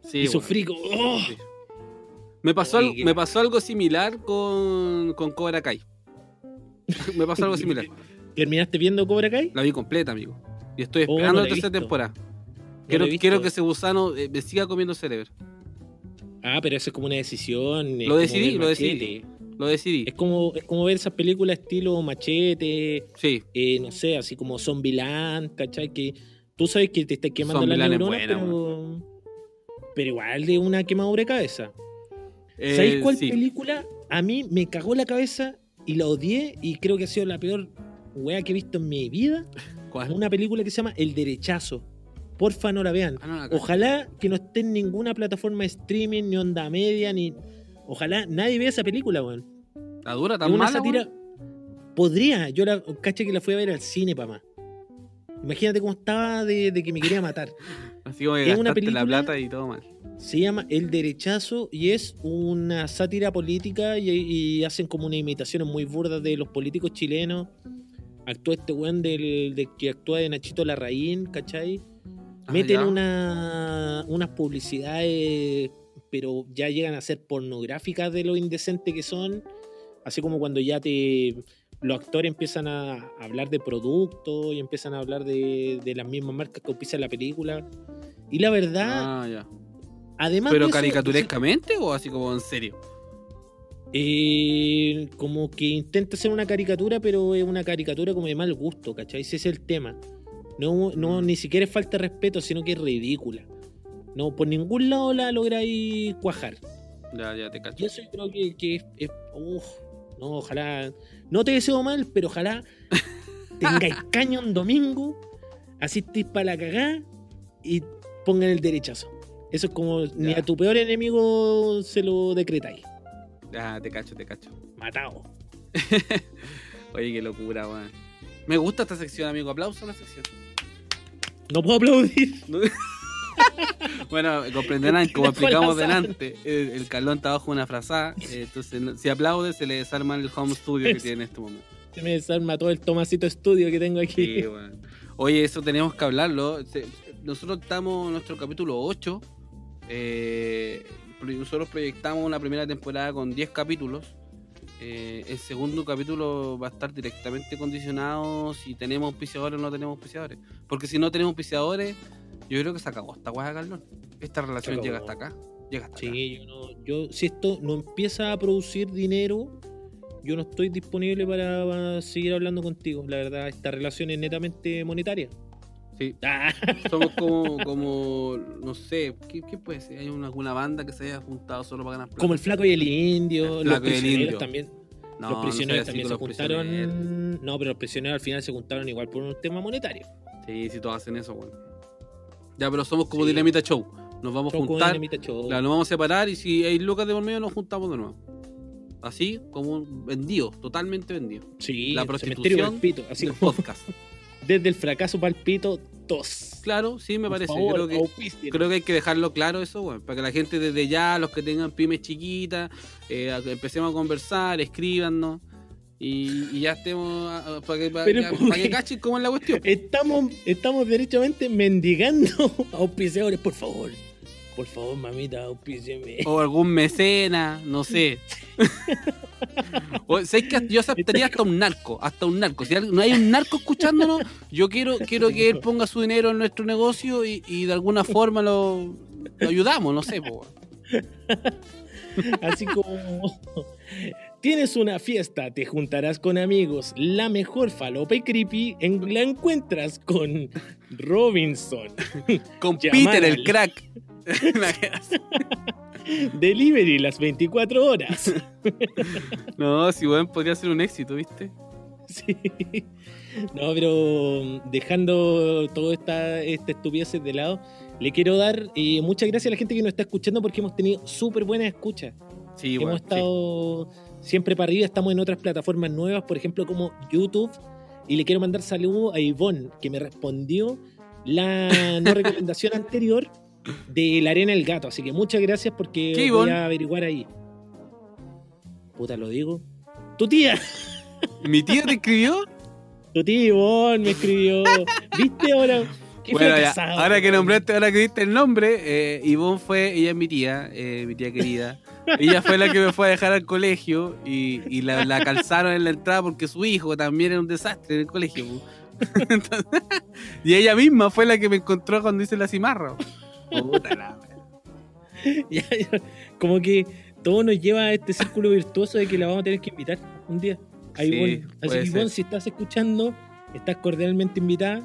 Sí, y sufrí como, oh. Sí. Me pasó, Oye, algo, me pasó algo similar con, con Cobra Kai. me pasó algo similar. ¿Terminaste viendo Cobra Kai? La vi completa, amigo. Y estoy Oh, esperando no la la he tercera visto. temporada. No Quiero, que ese gusano eh, me siga comiendo cerebro. Ah, pero eso es como una decisión. Lo decidí, lo decidí. Lo decidí. Es como, es como ver esas películas estilo Machete, Sí, eh, no sé, así como Zombieland, ¿cachai? Que tú sabes que te está quemando la Zombieland es neurona, buena, pero, pero igual de una quemadura de cabeza. ¿Sabéis Eh, cuál sí. película? A mí me cagó la cabeza y la odié y creo que ha sido la peor wea que he visto en mi vida. ¿Cuál? Una película que se llama El Derechazo. Porfa, no la vean. Ah, no, la cacho. Ojalá que no esté en ninguna plataforma de streaming, ni onda media, ni. Ojalá nadie vea esa película, weón. ¿La dura tan una mala, sátira. weón? Podría. Yo la caché que la fui a ver al cine, papá. Imagínate cómo estaba de, de que me quería matar. Así como que Es una gastaste la película- plata y todo mal. Se llama El Derechazo y es una sátira política y, y hacen como unas imitaciones muy burdas de los políticos chilenos. Actúa este weón del, de que actúa de Nachito Larraín, ¿cachai? Ah, Meten ya. una, unas publicidades, pero ya llegan a ser pornográficas de lo indecente que son. Así como cuando ya te los actores empiezan a hablar de productos y empiezan a hablar de, de las mismas marcas que auspician la película. Y la verdad, Ah, ya. además ¿Pero eso, caricaturescamente o así como en serio? eh, como que intenta hacer una caricatura, pero es una caricatura como de mal gusto, ¿cachai? Ese es el tema. No, no ni siquiera es falta de respeto, sino que es ridícula. No, por ningún lado la lográis cuajar. Ya, ya te cacho. Yo eso creo que, que es, es- uf, no, ojalá. No te deseo mal, pero ojalá tengáis caño un domingo, asistís para la cagá y pongan el derechazo. Eso es como ni a tu peor enemigo se lo decretáis. Ya, te cacho, te cacho. Matado. Oye, qué locura, weón. Me gusta esta sección, amigo. Aplauso a la sección. No puedo aplaudir. Bueno, comprenderán, como explicamos delante, el, el Carlón está bajo una frazada, eh, entonces si aplaude se le desarma el home studio que tiene en este momento. Se me desarma todo el Tomasito estudio que tengo aquí. Sí, weón. Oye, eso tenemos que hablarlo. Nosotros estamos en nuestro capítulo 8. eh, nosotros proyectamos una primera temporada con 10 capítulos. Eh, el segundo capítulo va a estar directamente condicionado si tenemos auspiciadores o no tenemos auspiciadores. Porque si no tenemos auspiciadores, yo creo que se acabó esta weá, Carlón. Esta relación llega hasta acá. Llega hasta acá. Sí, yo, no, yo si esto no empieza a producir dinero, yo no estoy disponible para, para seguir hablando contigo. La verdad, esta relación es netamente monetaria. Sí. Ah, Somos como, como no sé, ¿qué, qué puede ser? ¿Hay una, alguna banda que se haya juntado solo para ganar plata? como el flaco y el indio, El los Flaco y el prisioneros Indio. también. No, los prisioneros también se juntaron. No, pero los prisioneros al final se juntaron igual por un tema monetario. Sí, sí, todos hacen eso, weón. Ya, pero somos como Sí. Dinamita Show. Nos vamos a juntar, Show. claro, nos vamos a separar y si hay lucas de por medio nos juntamos de nuevo. Así como vendido, totalmente vendido. Sí, la el prostitución palpito, así como podcast. desde el fracaso palpito, tos. Claro, sí, me Por parece. favor, creo, que, creo que hay que dejarlo claro eso, weón. Para que la gente desde ya, los que tengan pymes chiquitas, eh, empecemos a conversar, escríbanos. Y, y ya estemos ah, para que, para, que- cachen cómo es la cuestión. Estamos, estamos derechamente mendigando auspiciadores, por favor. Por favor, mamita, auspícieme. O algún mecena, no sé. o, ¿sabes que yo aceptaría hasta un narco, hasta un narco. Si no hay un narco escuchándonos, yo quiero, quiero que él ponga su dinero en nuestro negocio y, y de alguna forma lo, lo ayudamos, no sé. po. Así como tienes una fiesta, te juntarás con amigos, la mejor falopa y creepy en- la encuentras con Robinson. Con Peter, el crack. Delivery las 24 horas. no, si bueno, podría ser un éxito, ¿viste? Sí. No, pero dejando toda esta, esta estupidez de lado, le quiero dar eh, muchas gracias a la gente que nos está escuchando porque hemos tenido súper buenas escuchas. Sí, Hemos bueno, estado siempre para arriba, estamos en otras plataformas nuevas, por ejemplo como YouTube. Y le quiero mandar saludos a Ivonne, que me respondió la no recomendación anterior de la arena del gato. Así que muchas gracias porque ¿Qué, voy Ivonne? a averiguar ahí. Puta, lo digo. Tu tía. ¿Mi tío te escribió? tu tía Ivonne me escribió. ¿Viste ahora? Qué Bueno, ya, ahora que nombraste, ahora que diste el nombre, eh, Ivonne fue, ella es mi tía, eh, mi tía querida. ella fue la que me fue a dejar al colegio y, y la, la calzaron en la entrada porque su hijo también era un desastre en el colegio. Entonces, y ella misma fue la que me encontró cuando hice la cimarra. Puta la. Como que todo nos lleva a este círculo virtuoso de que la vamos a tener que invitar un día. A Sí. Así que Ivonne, si estás escuchando, estás cordialmente invitada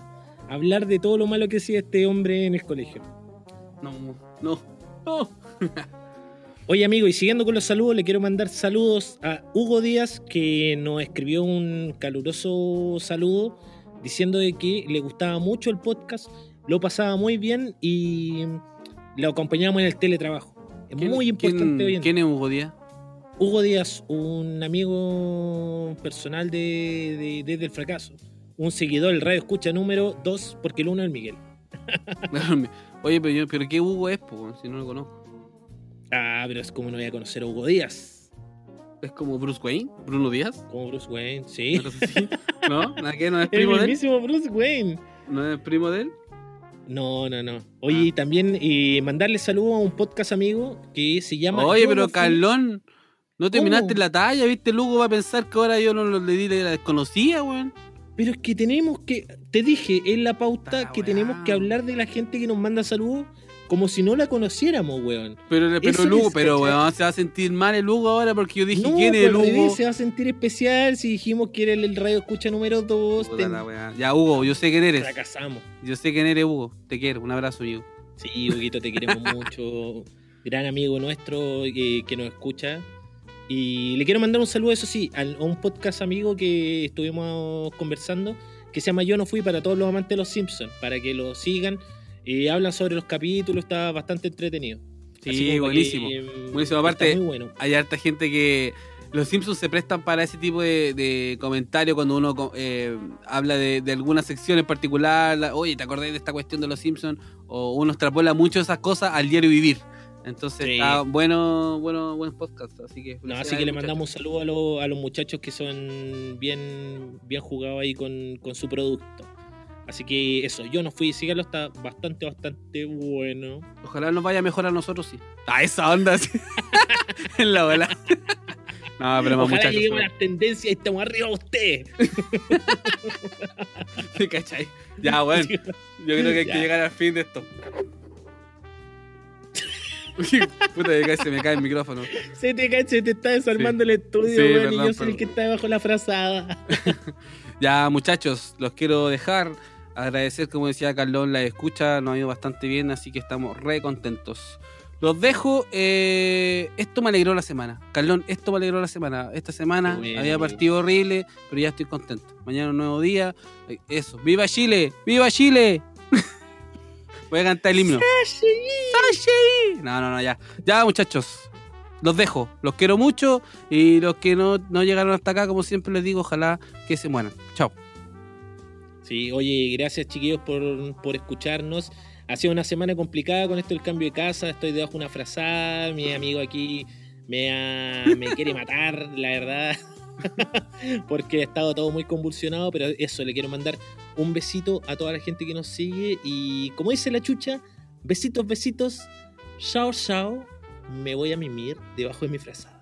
a hablar de todo lo malo que hacía este hombre en el colegio. No, no, no. Oye amigo, y siguiendo con los saludos, le quiero mandar saludos a Hugo Díaz, que nos escribió un caluroso saludo diciendo de que le gustaba mucho el podcast, lo pasaba muy bien y lo acompañamos en el teletrabajo. Es ¿Quién- muy importante ¿quién, ¿Quién es Hugo Díaz? Hugo Díaz, un amigo personal de, de- Desde el Fracaso. Un seguidor del radio escucha número 2, porque el uno es el Miguel. Oye, pero, yo, pero ¿qué Hugo es, po, si no lo conozco? Ah, pero es como no voy a conocer a Hugo Díaz. ¿Es como Bruce Wayne? ¿Bruno Díaz? Como Bruce Wayne, sí. ¿No? ¿No? ¿Nada que no es El primo de él? mismísimo Bruce Wayne. ¿No es primo de él? No, no, no. Oye, y también eh, mandarle saludos a un podcast amigo que se llama. Oye, Yo pero no Carlón, ¿no terminaste ¿Cómo? la talla? ¿Viste? Luego va a pensar que ahora yo no lo- le di la desconocida, weón. Pero es que tenemos que. Te dije en la pauta que tenemos que hablar de la gente que nos manda saludos como si no la conociéramos, weón. Pero, pero Eso el Hugo, es, pero weón, se va a sentir mal el Hugo ahora porque yo dije, no, ¿quién es el Hugo? se va a sentir especial si dijimos que era el, el radio escucha número 2. Puta la weá. Ya, Hugo, yo sé quién eres. Fracasamos. Yo sé quién eres, Hugo. Te quiero. Un abrazo, amigo. Sí, Huguito, te queremos mucho. Gran amigo nuestro que, que nos escucha. Y le quiero mandar un saludo, eso sí, a un podcast amigo que estuvimos conversando, que se llama Yo no fui para todos los amantes de los Simpsons, para que lo sigan. Eh, hablan sobre los capítulos, está bastante entretenido. Sí, buenísimo. que, Buenísimo. Aparte, está muy bueno. hay harta gente que los Simpsons se prestan para ese tipo de, de comentarios cuando uno eh, habla de, de alguna sección en particular. la- Oye, ¿te acordás de esta cuestión de los Simpsons? O uno extrapola mucho esas cosas al diario vivir. Entonces Sí. está bueno, bueno, buen podcast. Así que, No, así que le mandamos un saludo a, los- a los muchachos que son bien, bien jugados ahí con, con su producto. Así que eso, yo no fui, síganlo, está bastante, bastante bueno. Ojalá nos vaya mejor a nosotros, sí. A esa onda, sí. en la ola. no, pero más Ojalá muchachos. lleguemos a las tendencias y estemos arriba de usted. ¿Te cachai? Ya, bueno. Yo creo que hay que llegar al fin de esto. Puta, me cae- se me cae el micrófono. Se te cache, te está desarmando el estudio, Sí, weón, y perdón, yo soy perdón. el que está debajo de la frazada. Ya, muchachos, los quiero dejar. Agradecer, como decía Carlón, la escucha. Nos ha ido bastante bien, así que estamos re contentos. Los dejo. eh, esto me alegró la semana. Carlón, esto me alegró la semana. Esta semana había partido horrible, pero ya estoy contento. Mañana un nuevo día. Eso. ¡Viva Chile! ¡Viva Chile! Voy a cantar el himno. ¡Sashi! No, no, no, ya. Ya, muchachos. Los dejo. Los quiero mucho. Y los que no, no llegaron hasta acá, como siempre les digo, ojalá que se mueran. Chao. Sí, oye, gracias chiquillos por, por escucharnos. Ha sido una semana complicada con esto del cambio de casa. Estoy debajo de una frazada. Mi amigo aquí me, ha- me quiere matar, la verdad. Porque ha estado todo muy convulsionado. Pero eso, le quiero mandar un besito a toda la gente que nos sigue. Y como dice la chucha, besitos, besitos. Chao, chao. Me voy a mimir debajo de mi frazada.